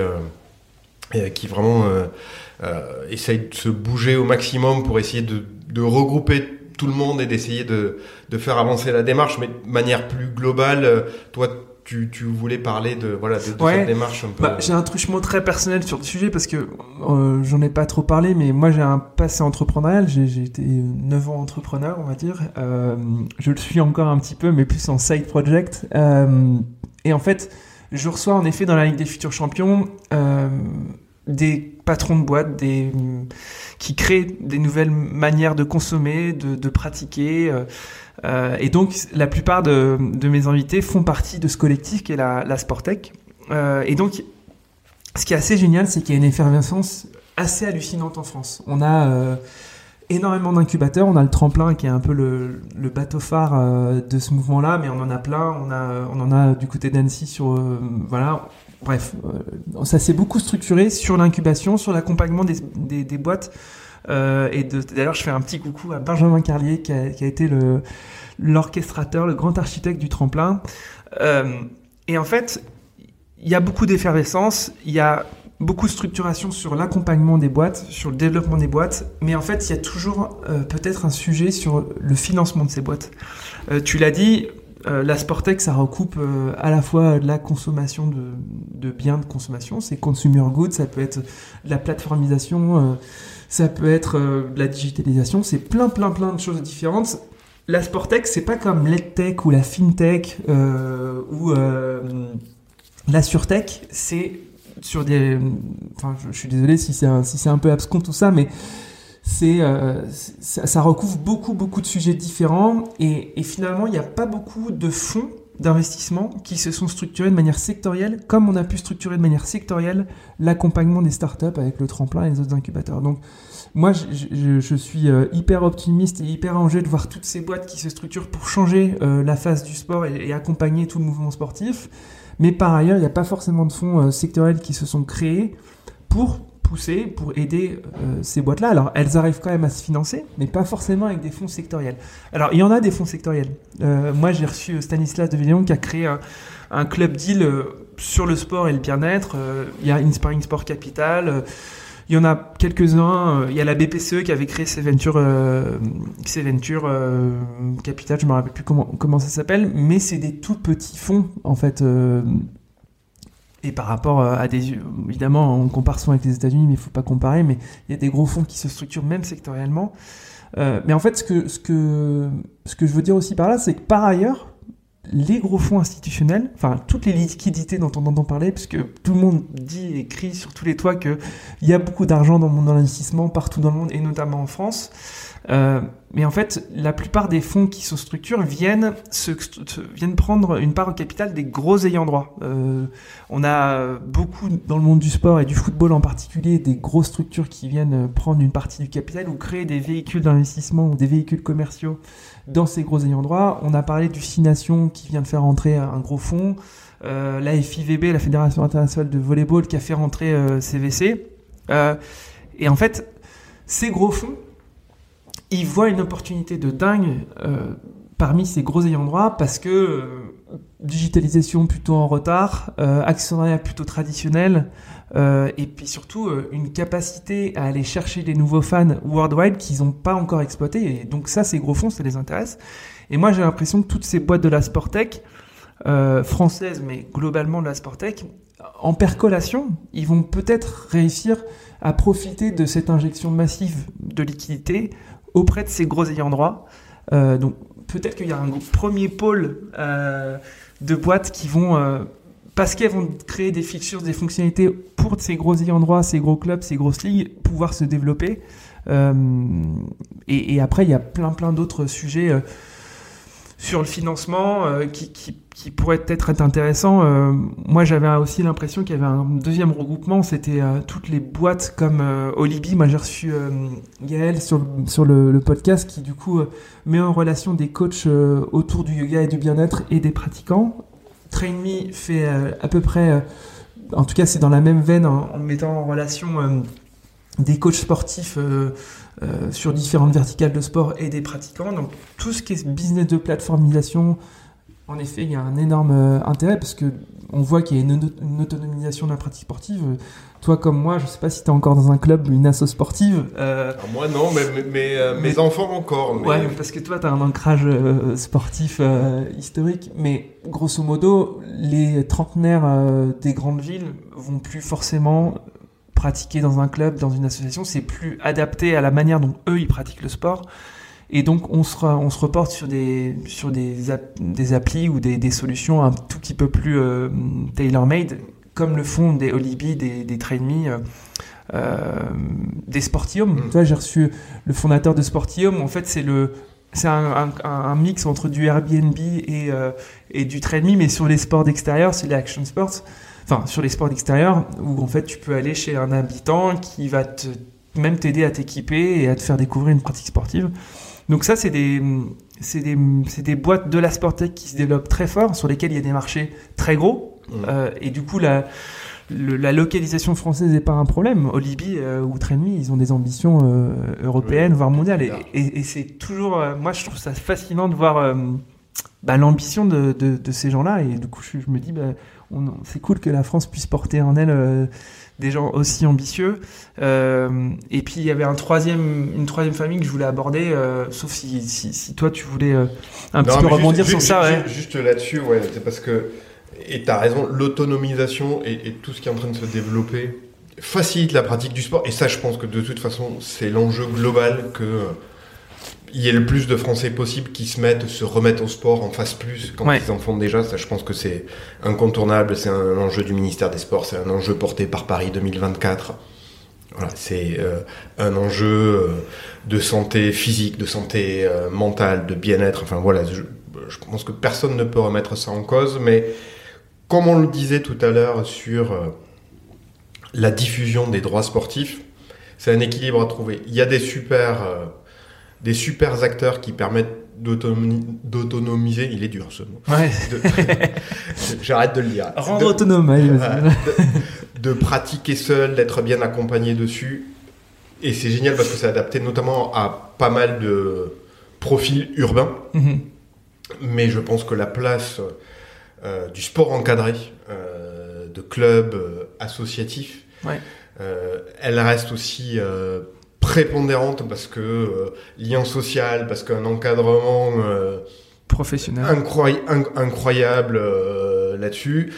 qui vraiment essayent de se bouger au maximum pour essayer de, de regrouper tout le monde et d'essayer de, de faire avancer la démarche, mais de manière plus globale. Toi, tu, tu voulais parler de, voilà, de, de Ouais. cette démarche un peu. Bah, j'ai un truchement très personnel sur le sujet parce que euh, j'en ai pas trop parlé, mais moi j'ai un passé entrepreneurial. J'ai j'ai été 9 ans entrepreneur, on va dire. Euh, je le suis encore un petit peu, mais plus en side project. Euh, et en fait, je reçois en effet dans la Ligue des futurs champions euh, des patrons de boîtes, des qui créent des nouvelles manières de consommer, de, pratiquer. euh, euh, et donc, la plupart de, mes invités font partie de ce collectif qui est la, la Sportec. Euh, et donc, ce qui est assez génial, c'est qu'il y a une effervescence assez hallucinante en France. On a énormément d'incubateurs. On a le tremplin qui est un peu le, bateau phare de ce mouvement-là, mais on en a plein. On, en a du côté d'Annecy sur. voilà. Bref, euh, ça s'est beaucoup structuré sur l'incubation, sur l'accompagnement des, boîtes. Euh, et d'ailleurs, je fais un petit coucou à Benjamin Carlier qui a, été l'orchestrateur, le grand architecte du tremplin. Euh, et en fait, il y a beaucoup d'effervescence, il y a beaucoup de structuration sur l'accompagnement des boîtes, sur le développement des boîtes, mais en fait, il y a toujours peut-être un sujet sur le financement de ces boîtes. Tu l'as dit, euh, la Sportec, ça recoupe euh, à la fois de la consommation de, biens de consommation, c'est consumer goods, ça peut être de la plateformisation, euh, ça peut être de la digitalisation, c'est plein, plein, plein de choses différentes. La Sportec, c'est pas comme l'EdTech ou la FinTech ou la SurTech, c'est sur des. Enfin, je, suis désolé si c'est un, un peu abscon tout ça, mais euh, ça, recouvre beaucoup beaucoup de sujets différents et, finalement il n'y a pas beaucoup de fonds d'investissement qui se sont structurés de manière sectorielle comme on a pu structurer de manière sectorielle l'accompagnement des startups avec le tremplin et les autres incubateurs. Donc moi je, suis euh, hyper optimiste et hyper enjeu de voir toutes ces boîtes qui se structurent pour changer euh, la face du sport et, accompagner tout le mouvement sportif. Mais par ailleurs, il n'y a pas forcément de fonds sectoriels qui se sont créés pour pousser, pour aider euh, ces boîtes-là. Alors, elles arrivent quand même à se financer, mais pas forcément avec des fonds sectoriels. Alors, il y en a des fonds sectoriels. Euh, moi, j'ai reçu euh, Stanislas de Villion qui a créé un, club deal sur le sport et le bien-être. Il y a Inspiring Sport Capital. il y en a quelques-uns. Il y a la BPCE qui avait créé ses ventures, ses Capital, je me rappelle plus comment ça s'appelle, mais c'est des tout petits fonds en fait. Et par rapport euh, à des, évidemment, on compare souvent avec les États-Unis, mais il faut pas comparer. Mais il y a des gros fonds qui se structurent même sectoriellement. Euh, mais en fait, ce que, ce que, ce que je veux dire aussi par là, c'est que par ailleurs, les gros fonds institutionnels, enfin toutes les liquidités dont on entend parler, puisque tout le monde dit et crie sur tous les toits qu'il y a beaucoup d'argent dans l'investissement partout dans le monde et notamment en France. Euh, mais en fait, la plupart des fonds qui se structurent viennent, se, viennent prendre une part au capital des gros ayants droit. Euh, on a beaucoup dans le monde du sport et du football en particulier des grosses structures qui viennent prendre une partie du capital ou créer des véhicules d'investissement ou des véhicules commerciaux dans ces gros ayants droit. On a parlé du Fination qui vient de faire rentrer un gros fonds, euh, la FIVB, la Fédération internationale de volleyball, qui a fait rentrer euh, CVC. Euh, et en fait, ces gros fonds, ils voient une opportunité de dingue euh, parmi ces gros ayants droit parce que euh, digitalisation plutôt en retard, euh, actionnariat plutôt traditionnel, euh, et puis surtout une capacité à aller chercher des nouveaux fans worldwide qu'ils n'ont pas encore exploité. Et donc ça, ces gros fonds, ça les intéresse. Et moi, j'ai l'impression que toutes ces boîtes de la Sportec, françaises, mais globalement de la Sportec, en percolation, ils vont peut-être réussir à profiter de cette injection massive de liquidité auprès de ces gros ayants droit. Euh, donc peut-être qu'il y a un premier pôle euh, de boîtes qui vont, euh, parce qu'elles vont créer des features, des fonctionnalités pour ces gros ayants droit, ces gros clubs, ces grosses ligues, pouvoir se développer. Et, et, après, il y a plein plein d'autres sujets sur le financement euh, qui, pourrait peut-être être intéressant. Euh, moi, j'avais aussi l'impression qu'il y avait un deuxième regroupement, c'était euh, toutes les boîtes comme Olibi. Moi, j'ai reçu Gaël sur, sur le, podcast qui, du coup, met en relation des coachs autour du yoga et du bien-être et des pratiquants. TrainMe fait à peu près, en tout cas, c'est dans la même veine en mettant en relation des coachs sportifs euh, euh, sur différentes verticales de sport et des pratiquants. Donc tout ce qui est business de plateformisation, en effet, il y a un énorme euh, intérêt parce que on voit qu'il y a une, autonomisation de la pratique sportive. Toi comme moi, je ne sais pas si tu es encore dans un club ou une asso sportive. Ah, moi non, mais, mes enfants encore. Mais... Ouais, parce que toi, tu as un ancrage sportif historique. Mais grosso modo, les trentenaires des grandes villes vont plus forcément pratiquer dans un club, dans une association, c'est plus adapté à la manière dont eux ils pratiquent le sport. Et donc on se, on se reporte sur des, sur des, des applis ou des, des, solutions un tout petit peu plus euh, tailor-made, comme le font des Olibi, des, des TrainMe, euh, euh, des Sportium. Mm. Vois, j'ai reçu le fondateur de Sportium. En fait, c'est le c'est un, un, un, mix entre du Airbnb et, euh, et du TrainMe, mais sur les sports d'extérieur, c'est les action sports enfin sur les sports d'extérieur, où en fait tu peux aller chez un habitant qui va te, même t'aider à t'équiper et à te faire découvrir une pratique sportive. Donc ça, c'est des, c'est des, des, boîtes de la Sportec qui se développent très fort, sur lesquelles il y a des marchés très gros. Mmh. Euh, et du coup, la, la localisation française n'est pas un problème. Olibi euh, ou Trainme, ils ont des ambitions euh, européennes, voire mondiales. Et, et, et c'est toujours, euh, moi, je trouve ça fascinant de voir euh, bah, l'ambition de, de, de, ces gens-là. Et du coup, je, je me dis, bah, c'est cool que la France puisse porter en elle euh, des gens aussi ambitieux. Euh, et puis il y avait un troisième, une troisième famille que je voulais aborder, euh, sauf si, si, si, toi tu voulais un petit peu rebondir sur ça. Juste, ouais. juste là-dessus, ouais, c'est parce que, et tu as raison, l'autonomisation et, et, tout ce qui est en train de se développer facilite la pratique du sport. Et ça, je pense que de toute façon, c'est l'enjeu global que il y ait le plus de Français possible qui se mettent, se remettent au sport, en fassent plus quand ouais. ils en font déjà. Ça, je pense que c'est incontournable. C'est un enjeu du ministère des Sports. C'est un enjeu porté par Paris 2024. Voilà, c'est euh, un enjeu euh, de santé physique, de santé euh, mentale, de bien-être. Enfin voilà, je, je, pense que personne ne peut remettre ça en cause. Mais comme on le disait tout à l'heure sur euh, la diffusion des droits sportifs, c'est un équilibre à trouver. Il y a des super euh, des super acteurs qui permettent d'autonomiser. Il est dur ce mot. Ouais. J'arrête de le dire. Rendre de, autonome. De, de, pratiquer seul, d'être bien accompagné dessus. Et c'est génial parce que c'est adapté notamment à pas mal de profils urbains. Mm -hmm. Mais je pense que la place euh, du sport encadré, euh, de clubs euh, associatifs, ouais. elle reste aussi prépondérante parce que euh, lien social, parce qu'un encadrement euh, professionnel. incroy incroyable euh, là-dessus.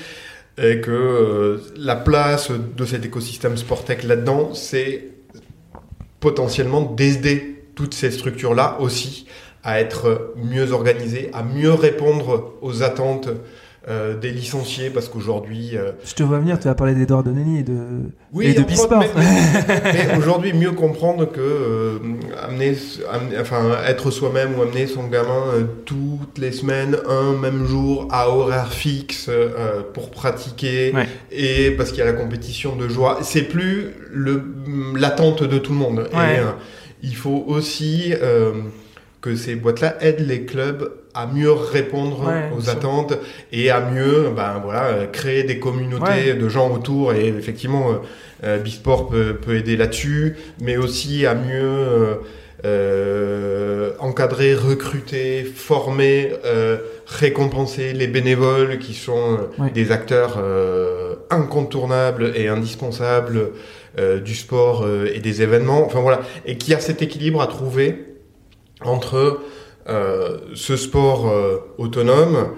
Et que la place de cet écosystème Sportec là-dedans, c'est potentiellement d'aider toutes ces structures-là aussi à être mieux organisées, à mieux répondre aux attentes euh, des licenciés parce qu'aujourd'hui. Euh... Je te vois venir, tu vas parler d'Edouard Donnelly et de, oui, et de Bisport. Mais, mais, mais aujourd'hui, mieux comprendre que euh, amener, amener, enfin, être soi-même ou amener son gamin toutes les semaines, un même jour, à horaire fixe pour pratiquer ouais. et parce qu'il y a la compétition de joie, c'est plus l'attente de tout le monde. Ouais. Et il faut aussi que ces boîtes-là aident les clubs à mieux répondre ouais, aux attentes et à mieux ben, voilà, créer des communautés ouais. de gens autour. Et effectivement, euh, Bisport peut, peut aider là-dessus, mais aussi à mieux euh, encadrer, recruter, former, euh, récompenser les bénévoles qui sont ouais. des acteurs euh, incontournables et indispensables euh, du sport euh, et des événements. Enfin voilà, et qui a cet équilibre à trouver entre euh, ce sport euh, autonome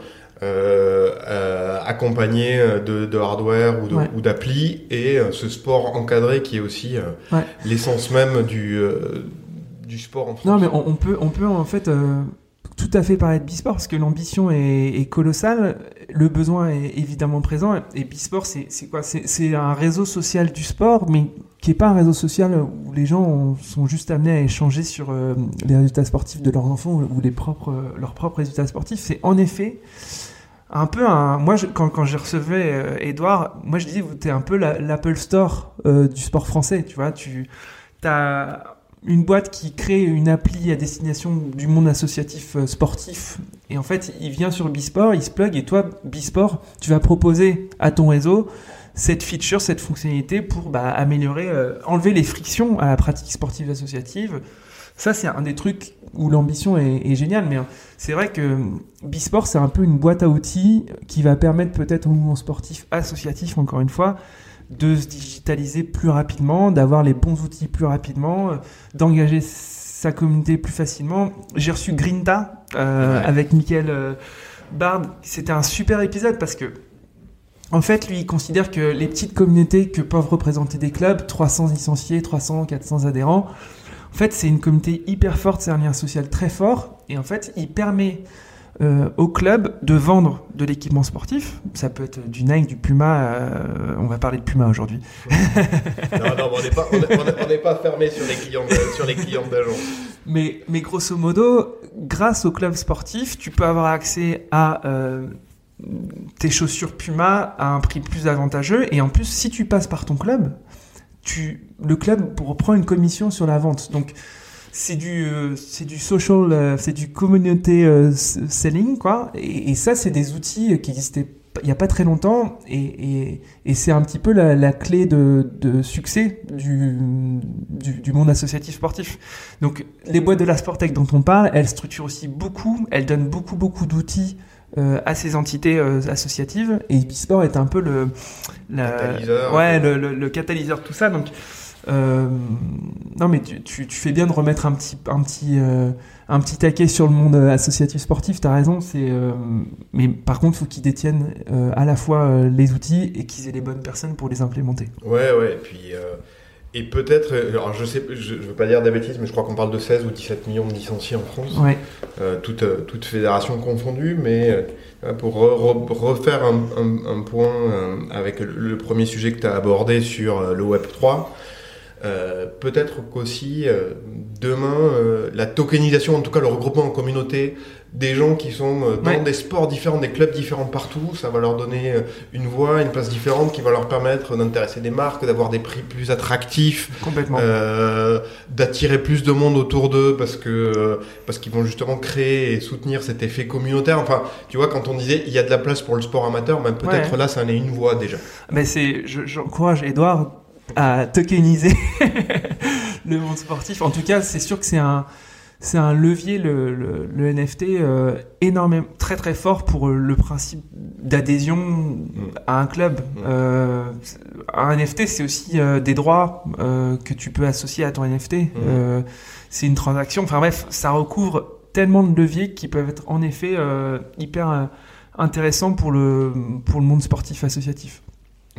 euh, euh, accompagné de, de, hardware ou de- Ouais. ou d'appli et euh, ce sport encadré qui est aussi euh, Ouais. l'essence même du, euh, du sport en France. Non, mais on, on peut, on peut en fait euh, tout à fait parler de Bisport parce que l'ambition est, est colossale, le besoin est évidemment présent. Et Bisport, c'est quoi? C'est un réseau social du sport, mais qui est pas un réseau social où les gens ont- sont juste amenés à échanger sur euh, les résultats sportifs de leurs enfants ou propres, leurs propres résultats sportifs. C'est en effet un peu un. Moi, quand, je recevais euh, Edouard, moi je disais, t'es un peu la- l'Apple Store euh, du sport français, tu vois. Tu as une boîte qui crée une appli à destination du monde associatif euh, sportif. Et en fait, il vient sur Bisport, il se plug, et toi, Bisport, tu vas proposer à ton réseau cette feature, cette fonctionnalité pour bah, améliorer, euh, enlever les frictions à la pratique sportive associative. Ça, c'est un des trucs où l'ambition est, est géniale, mais euh, c'est vrai que Bisport, c'est un peu une boîte à outils qui va permettre peut-être au mouvement sportif associatif, encore une fois, de se digitaliser plus rapidement, d'avoir les bons outils plus rapidement, euh, d'engager sa communauté plus facilement. J'ai reçu Grinta euh, Ouais. avec Michael euh, Bard. C'était un super épisode parce que, en fait, lui, il considère que les petites communautés que peuvent représenter des clubs, 300 licenciés, 300, 400 adhérents, en fait, c'est une communauté hyper forte, c'est un lien social très fort. Et en fait, il permet euh, au club de vendre de l'équipement sportif. Ça peut être du Nike, du Puma. euh, on va parler de Puma aujourd'hui. Non, non, on n'est pas, on est- on pas fermé sur les clients, de- sur les clients d'agents. Mais, mais grosso modo, grâce au club sportif, tu peux avoir accès à euh, tes chaussures Puma à un prix plus avantageux. Et en plus, si tu passes par ton club, tu, le club reprend une commission sur la vente. Donc, c'est du, euh, c'est du social, euh, c'est du communauté euh, selling, quoi. Et, et ça, c'est des outils qui existaient il n'y a pas très longtemps. Et, et, et c'est un petit peu la, la clé de, de succès du, du, du monde associatif sportif. Donc, les boîtes de la Sportec dont on parle, elles structurent aussi beaucoup, elles donnent beaucoup, beaucoup d'outils euh, à ces entités euh, associatives. Et Bisport est un peu le, la- Catalyseur. ouais, le, le- le catalyseur de tout ça. Donc, euh, non, mais tu, tu, tu fais bien de remettre un petit, un petit, euh, un petit taquet sur le monde euh, associatif sportif. T'as raison. C'est, euh, mais par contre, il faut qu'ils détiennent à la fois les outils et qu'ils aient les bonnes personnes pour les implémenter. Ouais, ouais, et puis. et peut-être, alors je sais, je, je veux pas dire des bêtises, mais je crois qu'on parle de 16 ou 17 millions de licenciés en France, Ouais. euh, toutes, euh, toutes fédérations confondues, mais euh, pour re- re- refaire un, un- un point euh, avec le, le premier sujet que tu as abordé sur le Web 3, euh, peut-être qu'aussi euh, demain, euh, la tokenisation, en tout cas le regroupement en communauté des gens qui sont euh, dans Ouais. des sports différents, des clubs différents partout, ça va leur donner une voix, une place différente qui va leur permettre d'intéresser des marques, d'avoir des prix plus attractifs, Complètement. euh, d'attirer plus de monde autour d'eux parce que euh, parce qu'ils vont justement créer et soutenir cet effet communautaire. Enfin, tu vois, quand on disait il y a de la place pour le sport amateur, même peut-être Ouais. là, ça en est une voix déjà. Mais c'est, je- j'encourage Edouard à tokeniser le monde sportif. En tout cas, c'est sûr que c'est un, c'est un levier, le, NFT, euh, énormément, très très fort pour le principe d'adhésion à un club. Euh, un NFT, c'est aussi euh, des droits euh, que tu peux associer à ton NFT. Euh, c'est une transaction. Enfin bref, ça recouvre tellement de leviers qui peuvent être en effet euh, hyper euh, intéressants pour le, pour le monde sportif associatif.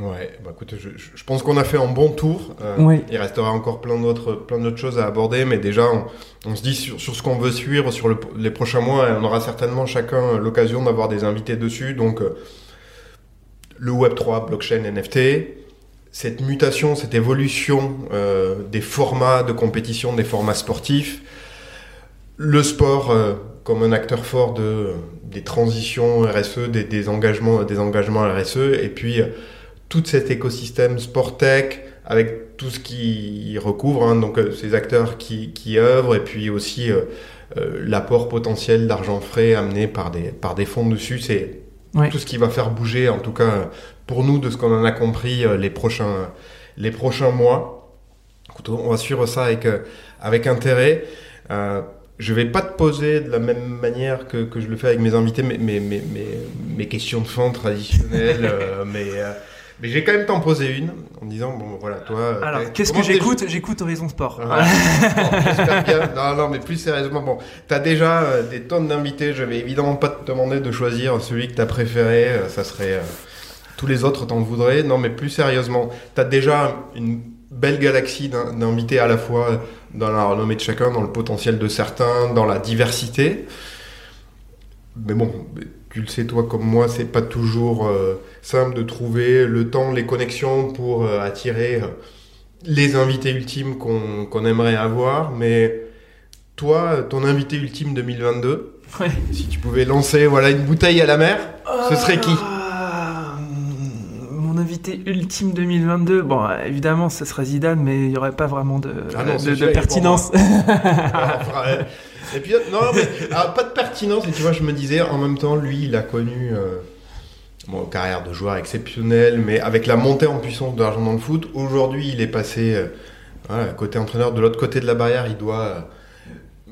Ouais, bah écoute, je, pense qu'on a fait un bon tour. Euh, Ouais. Il restera encore plein d'autres, plein d'autres choses à aborder, mais déjà, on, on se dit sur, sur ce qu'on veut suivre sur le- les prochains mois, et on aura certainement chacun l'occasion d'avoir des invités dessus. Donc, euh, le Web 3, blockchain, NFT, cette mutation, cette évolution euh, des formats de compétition, des formats sportifs, le sport comme un acteur fort de, des transitions RSE, des, des engagements, des engagements RSE, et puis tout cet écosystème sport tech avec tout ce qui recouvre, hein, donc euh, ces acteurs qui, qui œuvrent, et puis aussi euh, euh, l'apport potentiel d'argent frais amené par des, par des fonds dessus, c'est Ouais. tout ce qui va faire bouger, en tout cas pour nous, de ce qu'on en a compris euh, les, prochains, les prochains mois. Écoute, on va suivre ça avec, euh, avec intérêt. Euh, je vais pas te poser de la même manière que, que je le fais avec mes invités, mes, mes, mes, mes, questions de fin traditionnelles, euh, euh, Mais j'ai quand même t'en posé une en disant bon voilà toi. Alors t'as- qu'est-ce que j'écoute J'écoute Horizon Sport. Bon, bien. Non, non, mais plus sérieusement, bon, t'as déjà euh, des tonnes d'invités. Je vais évidemment pas te demander de choisir celui que t'as préféré. euh, ça serait euh, tous les autres t'en voudrais. Non, mais plus sérieusement, t'as déjà une belle galaxie d'in- d'invités à la fois dans la renommée de chacun, dans le potentiel de certains, dans la diversité. Mais bon, tu le sais toi comme moi, c'est pas toujours euh, simple de trouver le temps, les connexions pour euh, attirer. euh, les invités ultimes qu'on aimerait avoir, mais toi, ton invité ultime 2022, Ouais. si tu pouvais lancer voilà une bouteille à la mer, ce serait qui? Ah, Mon invité ultime 2022, bon, évidemment, ce serait Zidane, mais il n'y aurait pas vraiment de, Ah non, de- de pertinence. Euh, Et puis non, mais alors, pas de pertinence. Et tu vois, je me disais en même temps, lui, il a connu euh, une carrière de joueur exceptionnelle, mais avec la montée en puissance de l'argent dans le foot, aujourd'hui, il est passé euh, côté entraîneur. De l'autre côté de la barrière, il doit euh,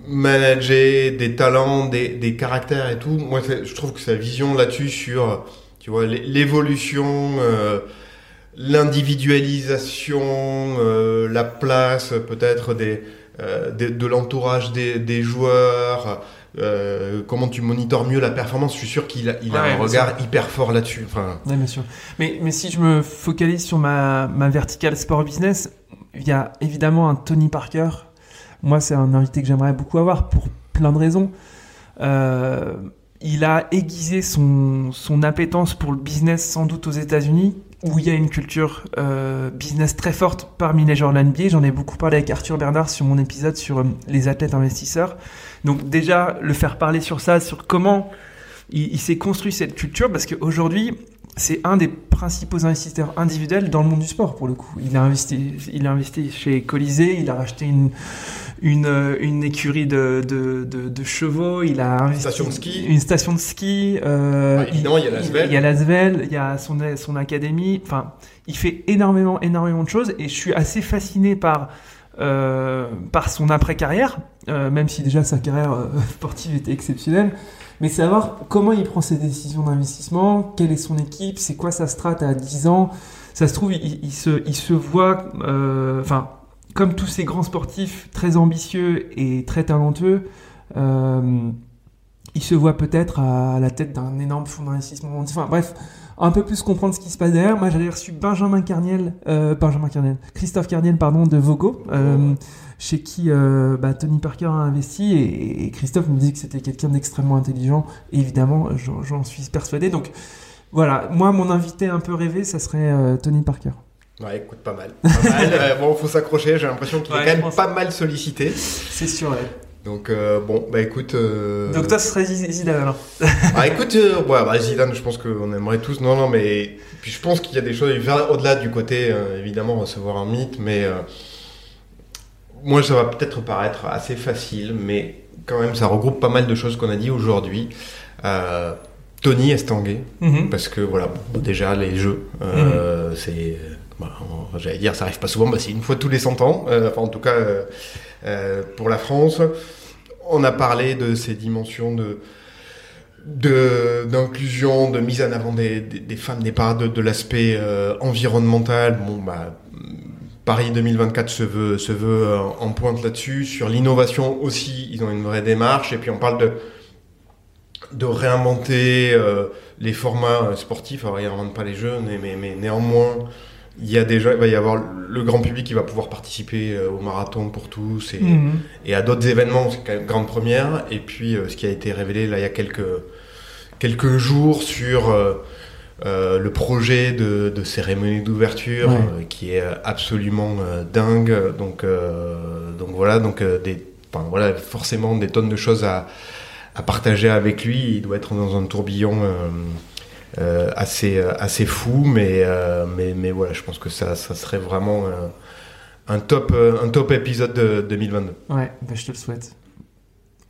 manager des talents, des, caractères et tout. Moi, je trouve que sa vision là-dessus sur, tu vois, l'é- l'évolution. euh, L'individualisation, euh, la place peut-être des, euh, de, de l'entourage des, des joueurs, euh, comment tu monitores mieux la performance. Je suis sûr qu'il a, il a Ouais, un regard hyper fort là-dessus. Enfin, Ouais, bien sûr. Mais, mais si je me focalise sur ma, ma verticale sport business, il y a évidemment un Tony Parker. Moi, c'est un invité que j'aimerais beaucoup avoir pour plein de raisons. Euh, il a aiguisé son, son appétence pour le business sans doute aux États-Unis, où il y a une culture euh, business très forte parmi les joueurs de la NBA. J'en ai beaucoup parlé avec Arthur Bernard sur mon épisode sur euh, les athlètes investisseurs. Donc déjà, le faire parler sur ça, sur comment il, il s'est construit cette culture, parce qu'aujourd'hui, c'est un des principaux investisseurs individuels dans le monde du sport pour le coup. Il a investi, il a investi chez Colisée, il a racheté une, une, euh, une écurie de, de, de, de chevaux, il a investi Station de ski. une station de ski. euh, Ah, évidemment, il y a l'Asvel. Il y a l'Asvel, il y a son, son académie. Enfin, il fait énormément, énormément de choses et je suis assez fasciné par euh, par son après-carrière, euh, même si déjà sa carrière euh, sportive était exceptionnelle. Mais savoir comment il prend ses décisions d'investissement, quelle est son équipe, c'est quoi sa strat à 10 ans. Ça se trouve, il, il se, il se voit, euh, enfin, comme tous ces grands sportifs très ambitieux et très talentueux, euh, il se voit peut-être à la tête d'un énorme fonds d'investissement. Enfin bref, un peu plus comprendre ce qui se passe derrière. Moi, j'avais reçu Benjamin Carniel, euh, Christophe Carniel, pardon, de Vogo, euh, chez qui euh, bah, Tony Parker a investi, et, Christophe me disait que c'était quelqu'un d'extrêmement intelligent. Évidemment, j'en suis persuadé. Donc voilà, moi, mon invité un peu rêvé, ça serait Tony Parker. Ouais, écoute, pas mal. Pas mal. Euh, bon, faut s'accrocher. J'ai l'impression qu'il Ouais, est quand même pense. pas mal sollicité. C'est sûr. ouais. Donc euh, bon, bah écoute. euh, Donc toi, ce serait Zid- Zidane alors. Ah écoute, euh, ouais, bah, Zidane, je pense qu'on aimerait tous. Non, non, mais puis je pense qu'il y a des choses au-delà du côté évidemment recevoir un mythe, mais moi ça va peut-être paraître assez facile, mais quand même ça regroupe pas mal de choses qu'on a dit aujourd'hui. Tony Estanguet, Mhm. parce que voilà, bon, déjà les jeux, euh, c'est, j'allais dire, ça arrive pas souvent, c'est une fois tous les 100 ans, euh, enfin en tout cas euh, euh, pour la France. On a parlé de ces dimensions de d'inclusion, de, mise en avant des, des, femmes, des parts de, de l'aspect environnemental. Bon, bah, Paris 2024 se veut, se veut en pointe là-dessus. Sur l'innovation aussi, ils ont une vraie démarche. Et puis on parle de, de réinventer les formats sportifs. Alors, ils ne pas les jeux, mais, mais néanmoins, il y a déjà, il va y avoir le grand public qui va pouvoir participer euh, au marathon pour tous et, Mhm. et à d'autres événements, c'est quand même grande première. Et puis, euh, ce qui a été révélé là il y a quelques, quelques jours sur euh, le projet de, de cérémonie d'ouverture, Ouais. euh, qui est absolument euh, dingue. Donc, donc voilà, donc des, enfin, voilà, forcément des tonnes de choses à, à partager avec lui. Il doit être dans un tourbillon. Euh, assez euh, assez fou mais euh, mais mais voilà je pense que ça ça serait vraiment euh, un top un top épisode de 2022 Ouais, bah, je te le souhaite.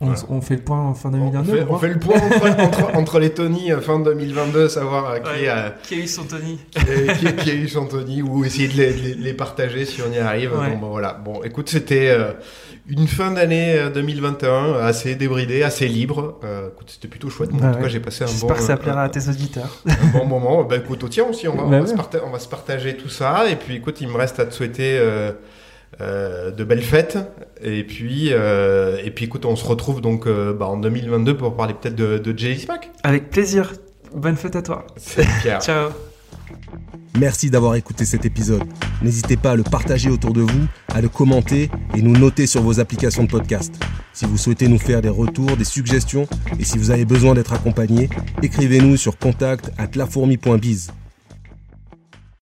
On, Voilà. on fait le point en fin on 2022. fait, on on voit. fait le point entre, entre, entre les Tony fin 2022 savoir euh, qui, Ouais. a, Qui a eu son Tony qui, a, qui a- qui a eu son Tony ou essayer de les, de les- partager si on y arrive Ouais. bon, bon, voilà bon écoute c'était euh, une fin d'année 2021 assez débridée, assez libre. Euh, c'était plutôt chouette. Moi, en tout ouais. cas, j'ai passé un bon, J'espère que ça un- plaira à tes auditeurs. un bon moment. Bah écoute, au tien aussi, on va, on Bah ouais. on va se partager tout ça. Et puis écoute, il me reste à te souhaiter euh, euh, de belles fêtes. Et puis, euh, et puis écoute, on se retrouve donc euh, bah, en 2022 pour parler peut-être de, de Jelly Smack. Avec plaisir. Bonne fête à toi. Pierre. Ciao. Merci d'avoir écouté cet épisode. N'hésitez pas à le partager autour de vous, à le commenter et nous noter sur vos applications de podcast. Si vous souhaitez nous faire des retours, des suggestions et si vous avez besoin d'être accompagné, écrivez-nous sur contact at lafourmi.biz.